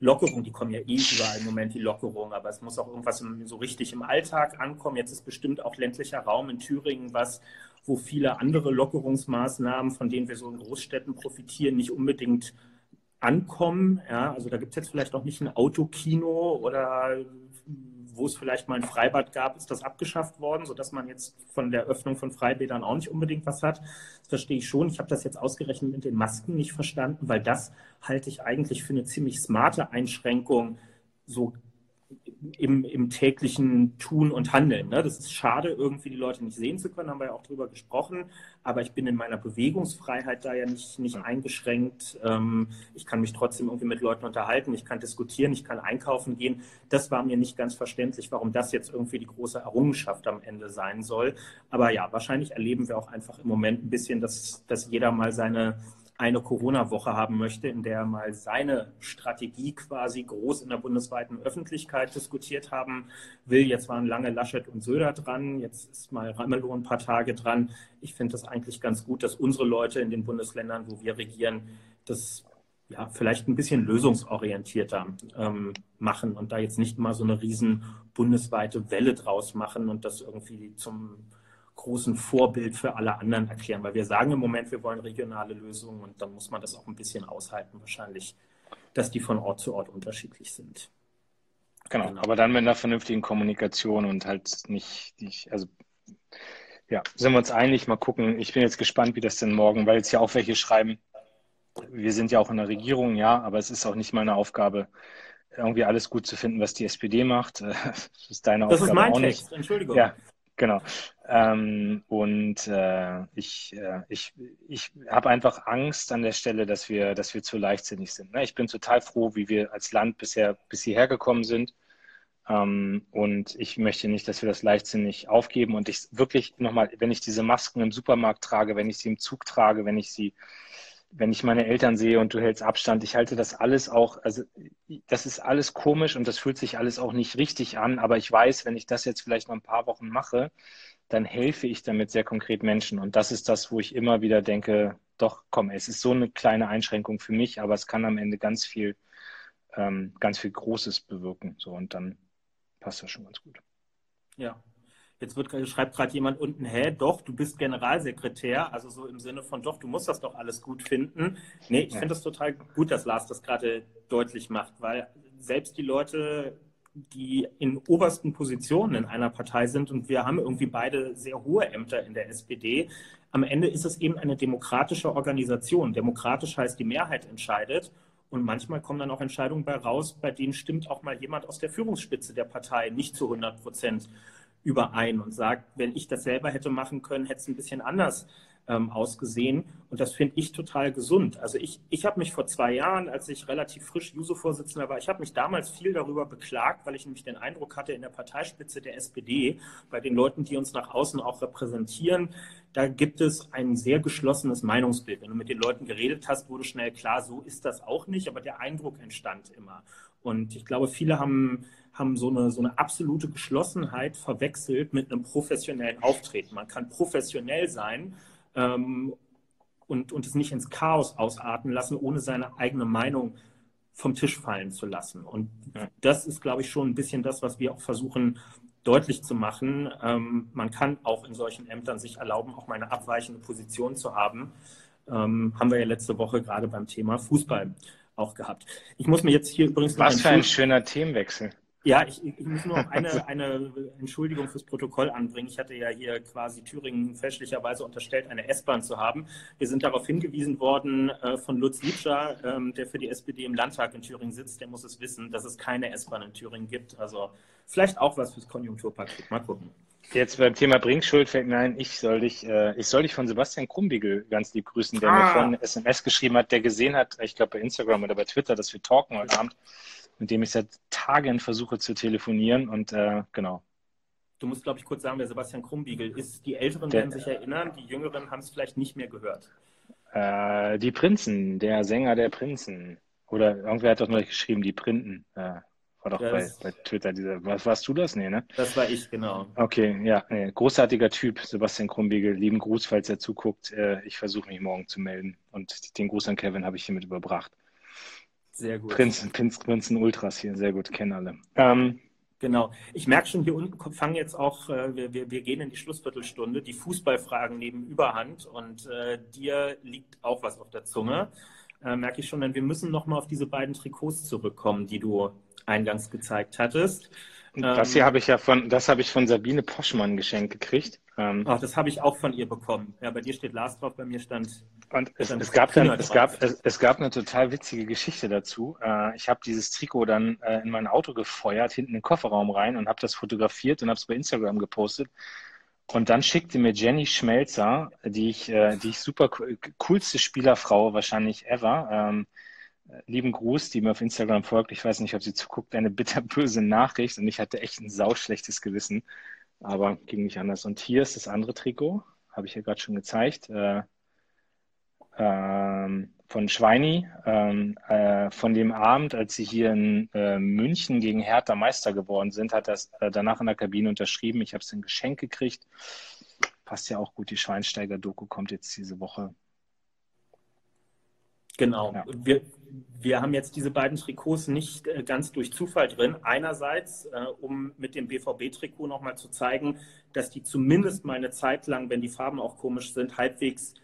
Lockerungen, die kommen ja eh überall im Moment, die Lockerungen, aber es muss auch irgendwas so richtig im Alltag ankommen. Jetzt ist bestimmt auch ländlicher Raum in Thüringen was, wo viele andere Lockerungsmaßnahmen, von denen wir so in Großstädten profitieren, nicht unbedingt ankommen. Ja, also da gibt es jetzt vielleicht auch nicht ein Autokino oder wo es vielleicht mal ein Freibad gab, ist das abgeschafft worden, sodass man jetzt von der Öffnung von Freibädern auch nicht unbedingt was hat. Das verstehe ich schon. Ich habe das jetzt ausgerechnet mit den Masken nicht verstanden, weil das halte ich eigentlich für eine ziemlich smarte Einschränkung, so im, im täglichen Tun und Handeln. Ne? Das ist schade, irgendwie die Leute nicht sehen zu können, haben wir ja auch drüber gesprochen. Aber ich bin in meiner Bewegungsfreiheit da ja nicht, nicht eingeschränkt. Ähm, ich kann mich trotzdem irgendwie mit Leuten unterhalten, ich kann diskutieren, ich kann einkaufen gehen. Das war mir nicht ganz verständlich, warum das jetzt irgendwie die große Errungenschaft am Ende sein soll. Aber ja, wahrscheinlich erleben wir auch einfach im Moment ein bisschen, dass, dass jeder mal seine eine Corona-Woche haben möchte, in der er mal seine Strategie quasi groß in der bundesweiten Öffentlichkeit diskutiert haben will. Jetzt waren lange Laschet und Söder dran, jetzt ist mal Ramelow ein paar Tage dran. Ich finde das eigentlich ganz gut, dass unsere Leute in den Bundesländern, wo wir regieren, das ja, vielleicht ein bisschen lösungsorientierter ähm, machen und da jetzt nicht mal so eine riesen bundesweite Welle draus machen und das irgendwie zum großen Vorbild für alle anderen erklären, weil wir sagen im Moment, wir wollen regionale Lösungen und dann muss man das auch ein bisschen aushalten wahrscheinlich, dass die von Ort zu Ort unterschiedlich sind. Genau, genau. aber dann mit einer vernünftigen Kommunikation und halt nicht, nicht, also ja, sind wir uns einig, mal gucken. Ich bin jetzt gespannt, wie das denn morgen, weil jetzt ja auch welche schreiben, wir sind ja auch in der Regierung, ja, aber es ist auch nicht meine Aufgabe, irgendwie alles gut zu finden, was die SPD macht. Das ist deine das Aufgabe. Das ist mein auch Text, nicht. Entschuldigung. Ja, genau. Ähm, und äh, ich, äh, ich, ich habe einfach Angst an der Stelle, dass wir, dass wir zu leichtsinnig sind. Ne? Ich bin total froh, wie wir als Land bisher bis hierher gekommen sind. Ähm, und ich möchte nicht, dass wir das leichtsinnig aufgeben. Und ich wirklich nochmal, wenn ich diese Masken im Supermarkt trage, wenn ich sie im Zug trage, wenn ich sie wenn ich meine Eltern sehe und du hältst Abstand, ich halte das alles auch, also das ist alles komisch und das fühlt sich alles auch nicht richtig an, aber ich weiß, wenn ich das jetzt vielleicht mal ein paar Wochen mache, dann helfe ich damit sehr konkret Menschen. Und das ist das, wo ich immer wieder denke, doch, komm, es ist so eine kleine Einschränkung für mich, aber es kann am Ende ganz viel, ähm, ganz viel Großes bewirken. So, und dann passt das schon ganz gut. Ja, Jetzt wird, schreibt gerade jemand unten, hä, doch, du bist Generalsekretär, also so im Sinne von, doch, du musst das doch alles gut finden. Nee, ich ja. finde das total gut, dass Lars das gerade deutlich macht, weil selbst die Leute, die in obersten Positionen in einer Partei sind, und wir haben irgendwie beide sehr hohe Ämter in der SPD, am Ende ist es eben eine demokratische Organisation. Demokratisch heißt, die Mehrheit entscheidet. Und manchmal kommen dann auch Entscheidungen bei raus, bei denen stimmt auch mal jemand aus der Führungsspitze der Partei nicht zu 100 Prozent überein und sagt, wenn ich das selber hätte machen können, hätte es ein bisschen anders ähm, ausgesehen. Und das finde ich total gesund. Also ich, ich habe mich vor zwei Jahren, als ich relativ frisch Juso-Vorsitzender war, ich habe mich damals viel darüber beklagt, weil ich nämlich den Eindruck hatte, in der Parteispitze der SPD, bei den Leuten, die uns nach außen auch repräsentieren, da gibt es ein sehr geschlossenes Meinungsbild. Wenn du mit den Leuten geredet hast, wurde schnell klar, so ist das auch nicht, aber der Eindruck entstand immer. Und ich glaube, viele haben, haben so, eine, so eine absolute Geschlossenheit verwechselt mit einem professionellen Auftreten. Man kann professionell sein ähm, und, und es nicht ins Chaos ausarten lassen, ohne seine eigene Meinung vom Tisch fallen zu lassen. Und das ist, glaube ich, schon ein bisschen das, was wir auch versuchen deutlich zu machen. Ähm, man kann auch in solchen Ämtern sich erlauben, auch mal eine abweichende Position zu haben. Ähm, haben wir ja letzte Woche gerade beim Thema Fußball auch gehabt. Ich muss mir jetzt hier übrigens. Was für ein schöner Themenwechsel. Ja, ich, ich muss nur noch eine, eine Entschuldigung fürs Protokoll anbringen. Ich hatte ja hier quasi Thüringen fälschlicherweise unterstellt, eine S-Bahn zu haben. Wir sind darauf hingewiesen worden äh, von Lutz Liebscher, ähm, der für die SPD im Landtag in Thüringen sitzt. Der muss es wissen, dass es keine S-Bahn in Thüringen gibt. Also vielleicht auch was fürs Konjunkturpaket. Mal gucken. Jetzt beim Thema Bringschuld fällt mir ein, ich soll dich, äh, ich soll dich von Sebastian Krumbiegel ganz lieb grüßen, der ah. mir vorhin eine SMS geschrieben hat, der gesehen hat, ich glaube bei Instagram oder bei Twitter, dass wir talken heute Abend, mit dem ich seit Tagen versuche zu telefonieren und äh, genau. Du musst, glaube ich, kurz sagen, wer Sebastian Krumbiegel ist. Die Älteren der, werden sich erinnern, die Jüngeren haben es vielleicht nicht mehr gehört. Äh, die Prinzen, der Sänger der Prinzen. Oder irgendwer hat doch noch geschrieben, die Printen. Äh, war doch bei, bei, Twitter dieser. Was warst du das? Nee, ne? Das war ich, genau. Okay, ja. Nee, großartiger Typ, Sebastian Krumbiegel. Lieben Gruß, falls er zuguckt. Äh, ich versuche mich morgen zu melden. Und den Gruß an Kevin habe ich hiermit überbracht. Sehr gut. Prinzen, Prinzen, Prinzen Ultras hier, sehr gut, kennen alle. Ähm, Genau. Ich merke schon, hier unten fangen jetzt auch, äh, wir, wir, wir gehen in die Schlussviertelstunde, die Fußballfragen nehmen Überhand und äh, dir liegt auch was auf der Zunge. Äh, merke ich schon, denn wir müssen nochmal auf diese beiden Trikots zurückkommen, die du eingangs gezeigt hattest. Das hier ähm, habe ich ja von, das habe ich von Sabine Poschmann geschenkt gekriegt. Ähm, Ach, das habe ich auch von ihr bekommen. Ja, bei dir steht Lars drauf, bei mir stand. Und es, stand es gab dann, es gab, es, es, gab eine total witzige Geschichte dazu. Äh, ich habe dieses Trikot dann äh, in mein Auto gefeuert, hinten in den Kofferraum rein und habe das fotografiert und habe es bei Instagram gepostet. Und dann schickte mir Jenny Schmelzer, die ich, äh, die ich super coolste Spielerfrau wahrscheinlich ever, ähm, lieben Gruß, die mir auf Instagram folgt. Ich weiß nicht, ob sie zuguckt, eine bitterböse Nachricht und ich hatte echt ein sauschlechtes Gewissen, aber ging nicht anders. Und hier ist das andere Trikot, habe ich ja gerade schon gezeigt, äh, ähm, von Schweini, ähm, äh, von dem Abend, als sie hier in äh, München gegen Hertha Meister geworden sind, hat das äh, danach in der Kabine unterschrieben. Ich habe es ein Geschenk gekriegt. Passt ja auch gut, die Schweinsteiger-Doku kommt jetzt diese Woche Genau. Ja. Wir, wir haben jetzt diese beiden Trikots nicht äh, ganz durch Zufall drin. Einerseits, äh, um mit dem BVB-Trikot nochmal zu zeigen, dass die zumindest mal eine Zeit lang, wenn die Farben auch komisch sind, halbwegs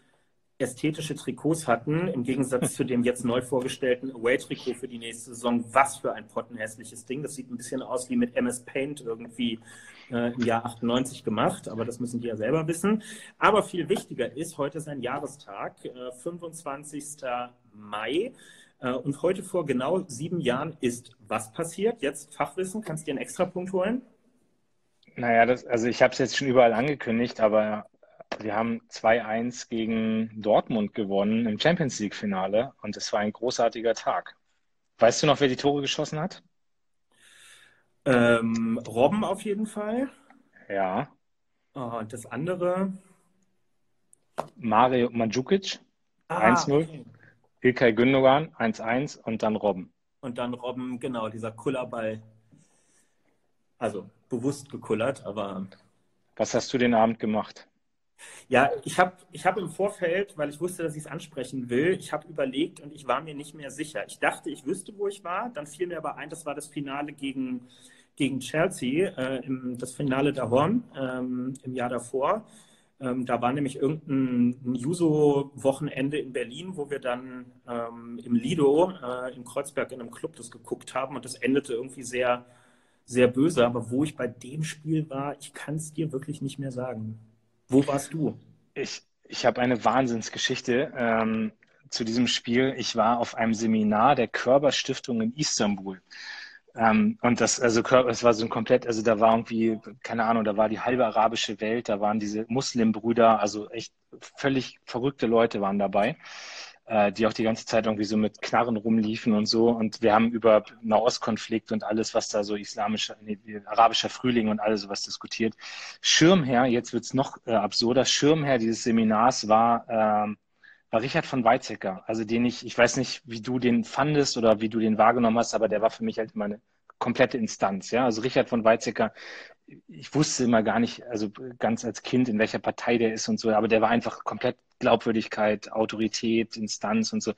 ästhetische Trikots hatten, im Gegensatz zu dem jetzt neu vorgestellten Away-Trikot für die nächste Saison. Was für ein pottenhässliches Ding. Das sieht ein bisschen aus wie mit MS Paint irgendwie äh, im Jahr 98 gemacht, aber das müssen die ja selber wissen. Aber viel wichtiger ist, heute ist ein Jahrestag, äh, 25. Mai. Äh, und heute vor genau sieben Jahren ist was passiert? Jetzt Fachwissen, kannst du dir einen Extrapunkt holen? Naja, das, also ich habe es jetzt schon überall angekündigt, aber wir haben 2-1 gegen Dortmund gewonnen im Champions League-Finale und es war ein großartiger Tag. Weißt du noch, wer die Tore geschossen hat? Ähm, Robben auf jeden Fall. Ja. Oh, und das andere? Mario Mandzukic, ah, 1-0. Okay. Ilkay Gündogan, 1-1 und dann Robben. Und dann Robben, genau, dieser Kullerball. Also bewusst gekullert, aber. Was hast du den Abend gemacht? Ja, ich habe ich hab im Vorfeld, weil ich wusste, dass ich es ansprechen will, ich habe überlegt und ich war mir nicht mehr sicher. Ich dachte, ich wüsste, wo ich war. Dann fiel mir aber ein, das war das Finale gegen, gegen Chelsea, äh, im, das Finale der Horn ähm, im Jahr davor. Ähm, da war nämlich irgendein Juso-Wochenende in Berlin, wo wir dann ähm, im Lido äh, in Kreuzberg in einem Club das geguckt haben und das endete irgendwie sehr, sehr böse. Aber wo ich bei dem Spiel war, ich kann es dir wirklich nicht mehr sagen. Wo warst du? Ich, ich habe eine Wahnsinnsgeschichte ähm, zu diesem Spiel. Ich war auf einem Seminar der Körperstiftung in Istanbul. Ähm, und das, also es war so ein komplett, also da war irgendwie, keine Ahnung, da war die halbe arabische Welt, da waren diese Muslimbrüder, also echt völlig verrückte Leute waren dabei äh, die auch die ganze Zeit irgendwie so mit Knarren rumliefen und so. Und wir haben über Nahostkonflikt und alles, was da so islamischer, nee, arabischer Frühling und alles sowas diskutiert. Schirmherr, jetzt wird's noch äh, absurder, Schirmherr dieses Seminars war, äh, war Richard von Weizsäcker, also den ich, ich weiß nicht, wie du den fandest oder wie du den wahrgenommen hast, aber der war für mich halt immer eine komplette Instanz. Ja, also Richard von Weizsäcker ich wusste immer gar nicht, also ganz als Kind, in welcher Partei der ist und so, aber der war einfach komplett Glaubwürdigkeit, Autorität, Instanz und so.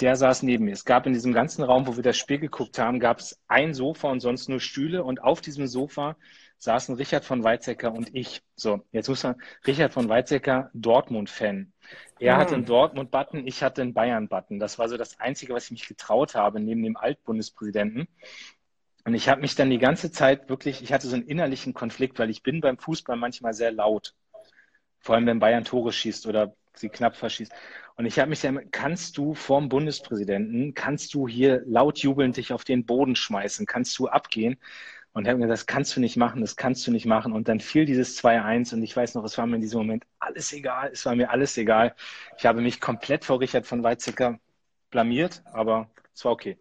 Der saß neben mir. Es gab in diesem ganzen Raum, wo wir das Spiel geguckt haben, gab es ein Sofa und sonst nur Stühle und auf diesem Sofa saßen Richard von Weizsäcker und ich. So, jetzt muss man, Richard von Weizsäcker, Dortmund-Fan. Er hatte einen Dortmund-Button, ich hatte einen Bayern-Button. Das war so das Einzige, was ich mich getraut habe, neben dem Altbundespräsidenten. Und ich habe mich dann die ganze Zeit wirklich, ich hatte so einen innerlichen Konflikt, weil ich bin beim Fußball manchmal sehr laut. Vor allem, wenn Bayern Tore schießt oder sie knapp verschießt. Und ich habe mich dann, kannst du vorm Bundespräsidenten, kannst du hier laut jubelnd dich auf den Boden schmeißen, kannst du abgehen? Und er hat mir gesagt, das kannst du nicht machen, das kannst du nicht machen. Und dann fiel dieses 2-1 und ich weiß noch, es war mir in diesem Moment alles egal, es war mir alles egal. Ich habe mich komplett vor Richard von Weizsäcker blamiert, aber es war okay.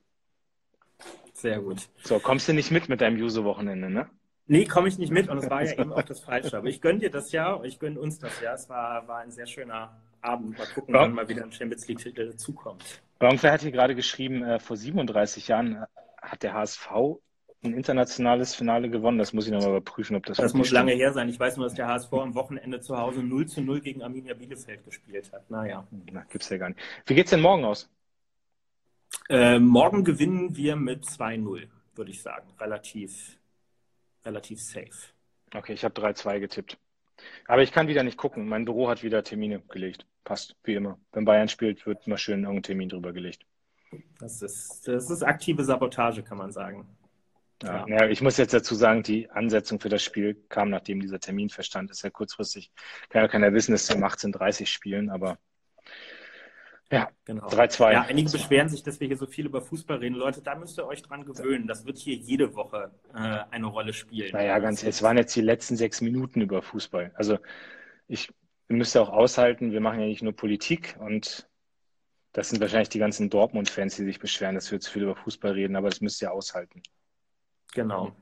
Sehr gut. So, kommst du nicht mit mit deinem Juso-Wochenende, ne? Nee, komme ich nicht mit und es war ja eben auch das Falsche. Aber ich gönne dir das ja, ich gönne uns das ja. Es war, war ein sehr schöner Abend. Mal gucken, wann mal wieder ein Champions League-Titel dazukommt. Irgendwer hat hier gerade geschrieben, äh, vor 37 Jahren äh, hat der HSV ein internationales Finale gewonnen. Das muss ich nochmal überprüfen, ob das Das muss lange her sein. Ich weiß nur, dass der HSV am Wochenende zu Hause 0 zu 0 gegen Arminia Bielefeld gespielt hat. Naja. Na, gibt's ja gar nicht. Wie geht's denn morgen aus? Äh, morgen gewinnen wir mit 2-0, würde ich sagen. Relativ, relativ safe. Okay, ich habe 3-2 getippt. Aber ich kann wieder nicht gucken. Mein Büro hat wieder Termine gelegt. Passt, wie immer. Wenn Bayern spielt, wird immer schön irgendein Termin drüber gelegt. Das ist, das ist aktive Sabotage, kann man sagen. Ja, ja. ich muss jetzt dazu sagen, die Ansetzung für das Spiel kam, nachdem dieser Termin verstand. Ist ja kurzfristig. Kann ja keiner wissen, dass sie um 18.30 Uhr spielen, aber ja, genau. 3-2. Ja, einige beschweren sich, dass wir hier so viel über Fußball reden. Leute, da müsst ihr euch dran gewöhnen. Das wird hier jede Woche äh, eine Rolle spielen. Naja, ganz ehrlich, es waren jetzt die letzten sechs Minuten über Fußball. Also ich müsste auch aushalten, wir machen ja nicht nur Politik und das sind wahrscheinlich die ganzen Dortmund-Fans, die sich beschweren, dass wir zu viel über Fußball reden, aber das müsst ihr aushalten. Genau.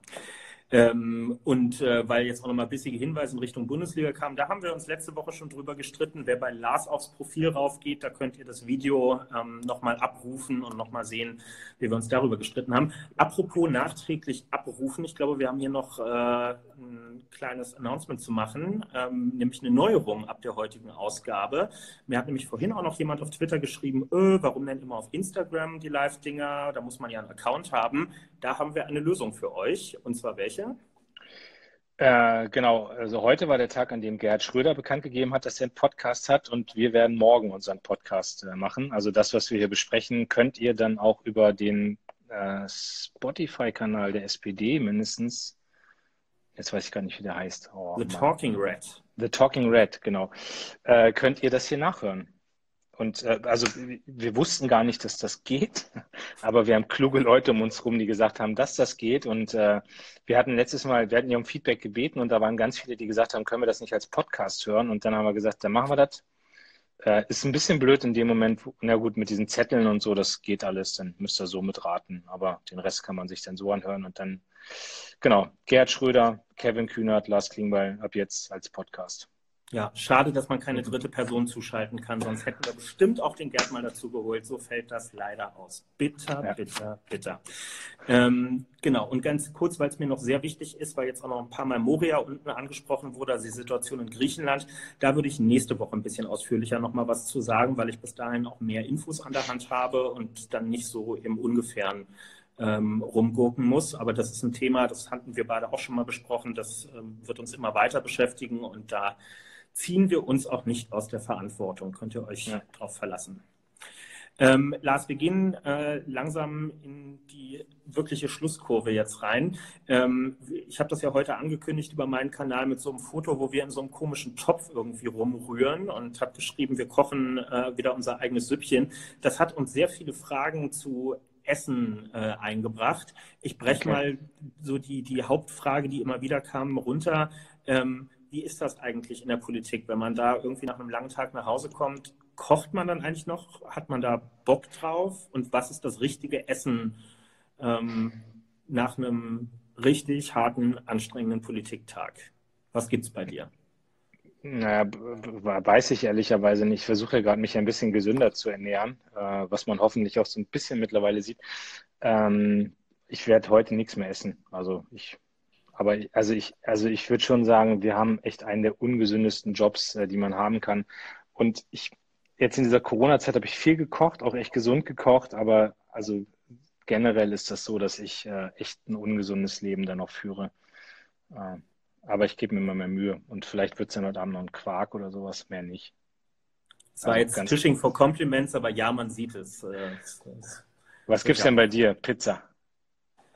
Ähm, und äh, weil jetzt auch nochmal bissige Hinweise in Richtung Bundesliga kamen, da haben wir uns letzte Woche schon drüber gestritten. Wer bei Lars aufs Profil raufgeht, da könnt ihr das Video ähm, nochmal abrufen und nochmal sehen, wie wir uns darüber gestritten haben. Apropos nachträglich abrufen, ich glaube, wir haben hier noch äh, ein kleines Announcement zu machen, ähm, nämlich eine Neuerung ab der heutigen Ausgabe. Mir hat nämlich vorhin auch noch jemand auf Twitter geschrieben, öh, warum denn immer auf Instagram die Live-Dinger? Da muss man ja einen Account haben. Da haben wir eine Lösung für euch. Und zwar welche? Äh, genau, also heute war der Tag, an dem Gerhard Schröder bekannt gegeben hat, dass er einen Podcast hat und wir werden morgen unseren Podcast äh, machen. Also das, was wir hier besprechen, könnt ihr dann auch über den äh, Spotify-Kanal der SPD mindestens, jetzt weiß ich gar nicht, wie der heißt. Oh, The Mann. Talking Red. The Talking Red, genau. Äh, könnt ihr das hier nachhören. Und äh, also wir wussten gar nicht, dass das geht, aber wir haben kluge Leute um uns rum, die gesagt haben, dass das geht. Und äh, wir hatten letztes Mal, wir hatten ja um Feedback gebeten und da waren ganz viele, die gesagt haben, können wir das nicht als Podcast hören? Und dann haben wir gesagt, dann machen wir das. Äh, ist ein bisschen blöd in dem Moment, na gut, mit diesen Zetteln und so, das geht alles, dann müsst ihr so mitraten. Aber den Rest kann man sich dann so anhören und dann, genau, Gerhard Schröder, Kevin Kühnert, Lars Klingbeil ab jetzt als Podcast. Ja, schade, dass man keine dritte Person zuschalten kann, sonst hätten wir bestimmt auch den Gerd mal dazu geholt. So fällt das leider aus. Bitter, ja. bitter, bitter. Ähm, genau, und ganz kurz, weil es mir noch sehr wichtig ist, weil jetzt auch noch ein paar Mal Moria unten angesprochen wurde, also die Situation in Griechenland, da würde ich nächste Woche ein bisschen ausführlicher nochmal was zu sagen, weil ich bis dahin auch mehr Infos an der Hand habe und dann nicht so im Ungefähren ähm, rumgurken muss. Aber das ist ein Thema, das hatten wir beide auch schon mal besprochen, das ähm, wird uns immer weiter beschäftigen und da ziehen wir uns auch nicht aus der Verantwortung. Könnt ihr euch ja. darauf verlassen. Ähm, Lars, wir gehen äh, langsam in die wirkliche Schlusskurve jetzt rein. Ähm, ich habe das ja heute angekündigt über meinen Kanal mit so einem Foto, wo wir in so einem komischen Topf irgendwie rumrühren und habe geschrieben, wir kochen äh, wieder unser eigenes Süppchen. Das hat uns sehr viele Fragen zu Essen äh, eingebracht. Ich breche okay. mal so die, die Hauptfrage, die immer wieder kam, runter. Ähm, wie ist das eigentlich in der Politik, wenn man da irgendwie nach einem langen Tag nach Hause kommt? Kocht man dann eigentlich noch? Hat man da Bock drauf? Und was ist das richtige Essen ähm, nach einem richtig harten, anstrengenden Politiktag? Was gibt es bei dir? Naja, weiß ich ehrlicherweise nicht. Ich versuche gerade, mich ein bisschen gesünder zu ernähren, äh, was man hoffentlich auch so ein bisschen mittlerweile sieht. Ähm, ich werde heute nichts mehr essen. Also ich aber also ich, also ich würde schon sagen, wir haben echt einen der ungesündesten Jobs, äh, die man haben kann. Und ich, jetzt in dieser Corona-Zeit habe ich viel gekocht, auch echt gesund gekocht, aber also generell ist das so, dass ich äh, echt ein ungesundes Leben dann noch führe. Äh, aber ich gebe mir immer mehr Mühe. Und vielleicht wird es dann heute Abend noch ein Quark oder sowas, mehr nicht. Es war also jetzt Fishing for Compliments, aber ja, man sieht es. Äh, Was gibt's denn bei dir? Pizza?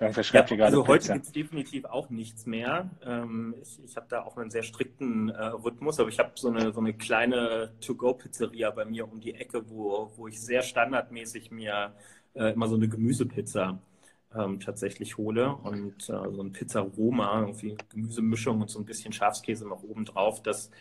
Verschreibt ja, also heute gibt es definitiv auch nichts mehr. Ähm, ich ich habe da auch einen sehr strikten äh, Rhythmus, aber ich habe so eine, so eine kleine To-Go-Pizzeria bei mir um die Ecke, wo, wo ich sehr standardmäßig mir äh, immer so eine Gemüsepizza ähm, tatsächlich hole und äh, so ein Pizza Roma, irgendwie Gemüsemischung und so ein bisschen Schafskäse noch oben drauf. Das,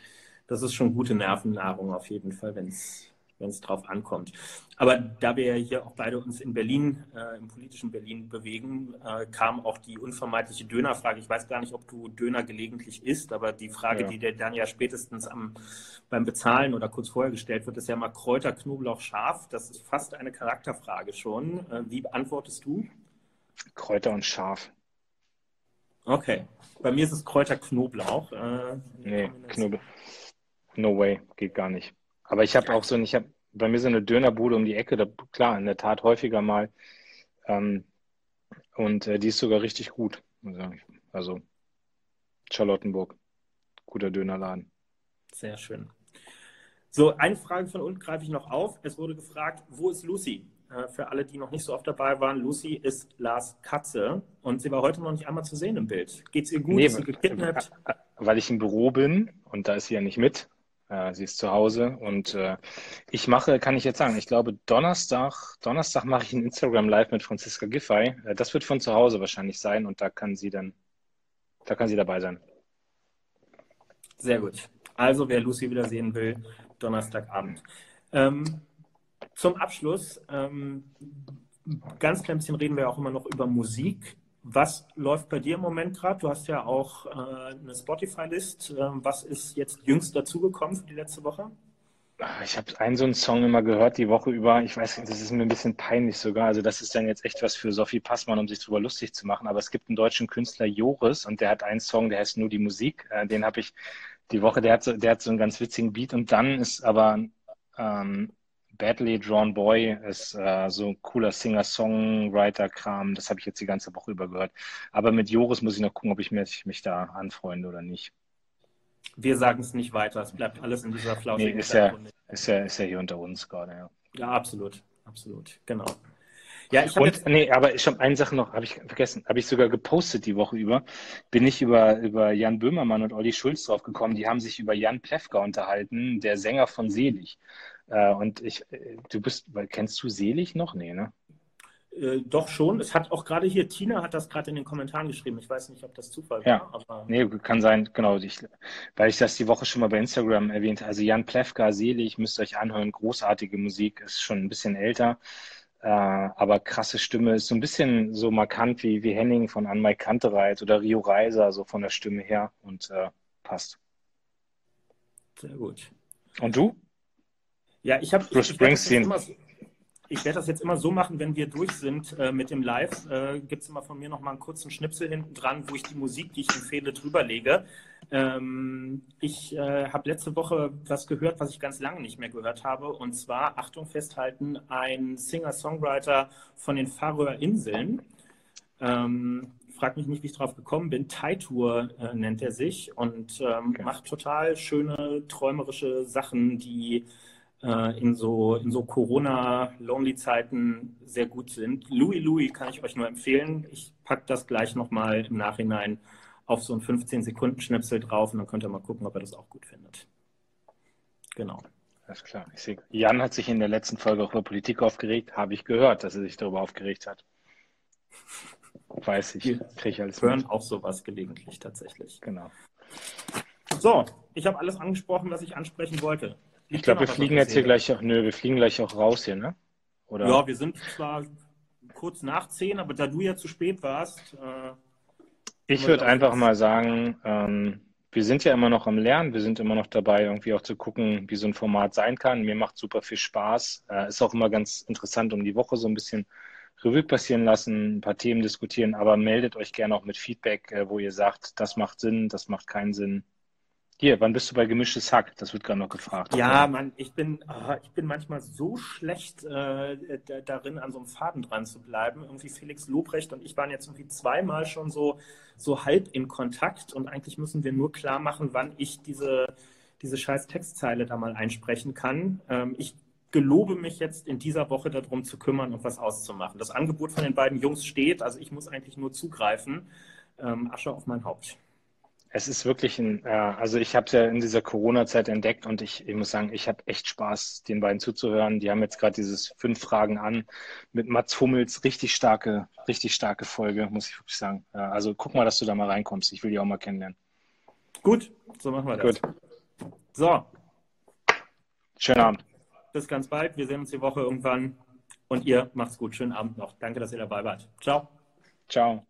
das ist schon gute Nervennahrung auf jeden Fall, wenn es wenn es drauf ankommt. Aber da wir ja hier auch beide uns in Berlin, äh, im politischen Berlin bewegen, äh, kam auch die unvermeidliche Dönerfrage. Ich weiß gar nicht, ob du Döner gelegentlich isst, aber die Frage, ja. die dir dann ja spätestens am, beim Bezahlen oder kurz vorher gestellt wird, ist ja mal Kräuter, Knoblauch, Schaf. Das ist fast eine Charakterfrage schon. Äh, wie antwortest du? Kräuter und Schaf. Okay. Bei mir ist es Kräuter, Knoblauch. Äh, nee, Knoblauch. No way, geht gar nicht. Aber ich habe auch so, ich habe bei mir so eine Dönerbude um die Ecke, da, klar, in der Tat häufiger mal. Ähm, und äh, die ist sogar richtig gut. Also Charlottenburg, guter Dönerladen. Sehr schön. So, eine Frage von unten greife ich noch auf. Es wurde gefragt, wo ist Lucy? Äh, für alle, die noch nicht so oft dabei waren, Lucy ist Lars Katze und sie war heute noch nicht einmal zu sehen im Bild. Geht es ihr gut? Nee, ist sie gekidnappt? Weil ich im Büro bin und da ist sie ja nicht mit. Äh, sie ist zu Hause und äh, ich mache, kann ich jetzt sagen, ich glaube Donnerstag, Donnerstag mache ich ein Instagram Live mit Franziska Giffey. Äh, das wird von zu Hause wahrscheinlich sein und da kann sie dann, da kann sie dabei sein. Sehr gut. Also wer Lucy wieder sehen will, Donnerstagabend. Ähm, zum Abschluss, ähm, ganz klein bisschen reden wir auch immer noch über Musik. Was läuft bei dir im Moment gerade? Du hast ja auch äh, eine Spotify-List. Ähm, was ist jetzt jüngst dazugekommen für die letzte Woche? Ah, ich habe einen so einen Song immer gehört die Woche über. Ich weiß, das ist mir ein bisschen peinlich sogar. Also das ist dann jetzt echt was für Sophie Passmann, um sich drüber lustig zu machen. Aber es gibt einen deutschen Künstler Joris und der hat einen Song, der heißt nur die Musik. Äh, den habe ich die Woche. Der hat so, der hat so einen ganz witzigen Beat und dann ist aber ähm, Badly Drawn Boy ist äh, so ein cooler Singer-Songwriter-Kram. Das habe ich jetzt die ganze Woche über gehört. Aber mit Joris muss ich noch gucken, ob ich mich, mich da anfreunde oder nicht. Wir sagen es nicht weiter. Es bleibt alles in dieser flauschigen nee, ist ja, ist ja, ist ja hier unter uns gerade, ja. Ja, absolut. Absolut. Genau. Ja, ich habe jetzt. Nee, aber ich habe eine Sache noch, habe ich vergessen, habe ich sogar gepostet die Woche über. Bin ich über, über Jan Böhmermann und Olli Schulz drauf gekommen. Die haben sich über Jan Plewka unterhalten, der Sänger von Selig. Äh, und ich, äh, du bist, kennst du Selig noch? Nee, ne? Äh, doch schon. Es hat auch gerade hier, Tina hat das gerade in den Kommentaren geschrieben. Ich weiß nicht, ob das Zufall ja. war. Aber... Nee, kann sein, genau. Ich, weil ich das die Woche schon mal bei Instagram erwähnt Also Jan Plewka, Selig, müsst ihr euch anhören. Großartige Musik, ist schon ein bisschen älter. Äh, aber krasse Stimme, ist so ein bisschen so markant wie, wie Henning von Anmai Kantereit oder Rio Reiser, so von der Stimme her und äh, passt. Sehr gut. Und du? Ja, ich habe. Bruce Springsteen ich werde das jetzt immer so machen, wenn wir durch sind äh, mit dem Live, äh, gibt es immer von mir noch mal einen kurzen Schnipsel hinten dran, wo ich die Musik, die ich empfehle, drüber lege. Ähm, ich äh, habe letzte Woche was gehört, was ich ganz lange nicht mehr gehört habe, und zwar, Achtung festhalten, ein Singer-Songwriter von den Färöer-Inseln. Ähm, frag mich nicht, wie ich drauf gekommen bin. Taitur äh, nennt er sich und ähm, okay. macht total schöne, träumerische Sachen, die in so, in so Corona-Lonely-Zeiten sehr gut sind. Louis Louis kann ich euch nur empfehlen. Ich packe das gleich nochmal im Nachhinein auf so ein 15-Sekunden-Schnipsel drauf und dann könnt ihr mal gucken, ob ihr das auch gut findet. Genau. Alles klar. Ich sehe, Jan hat sich in der letzten Folge auch über Politik aufgeregt. Habe ich gehört, dass er sich darüber aufgeregt hat. Weiß ich. Kriege ich alles hören mit. auch sowas gelegentlich tatsächlich. Genau. So, ich habe alles angesprochen, was ich ansprechen wollte. Ich glaube, wir fliegen jetzt hier gleich auch, nö, wir fliegen gleich auch raus hier, ne? Oder? Ja, wir sind zwar kurz nach zehn, aber da du ja zu spät warst. Äh, ich würde einfach mal sagen, ähm, wir sind ja immer noch am Lernen, wir sind immer noch dabei, irgendwie auch zu gucken, wie so ein Format sein kann. Mir macht super viel Spaß. Äh, ist auch immer ganz interessant, um die Woche so ein bisschen Revue passieren lassen, ein paar Themen diskutieren, aber meldet euch gerne auch mit Feedback, äh, wo ihr sagt, das macht Sinn, das macht keinen Sinn. Hier, wann bist du bei gemischtes Hack? Das wird gerade noch gefragt. Ja, Mann, ich bin, oh, ich bin manchmal so schlecht äh, darin, an so einem Faden dran zu bleiben. Irgendwie Felix Lobrecht und ich waren jetzt irgendwie zweimal schon so, so halb in Kontakt und eigentlich müssen wir nur klar machen, wann ich diese, diese scheiß Textzeile da mal einsprechen kann. Ähm, ich gelobe mich jetzt in dieser Woche darum zu kümmern und was auszumachen. Das Angebot von den beiden Jungs steht, also ich muss eigentlich nur zugreifen. Ähm, Asche auf mein Haupt. Es ist wirklich ein, äh, also ich habe es ja in dieser Corona-Zeit entdeckt und ich, ich muss sagen, ich habe echt Spaß, den beiden zuzuhören. Die haben jetzt gerade dieses fünf Fragen an mit Mats Hummels, richtig starke, richtig starke Folge, muss ich wirklich sagen. also guck mal, dass du da mal reinkommst. Ich will die auch mal kennenlernen. Gut, so machen wir das. Gut. So. Schönen Abend. Bis ganz bald. Wir sehen uns die Woche irgendwann. Und ihr macht's gut. Schönen Abend noch. Danke, dass ihr dabei wart. Ciao. Ciao.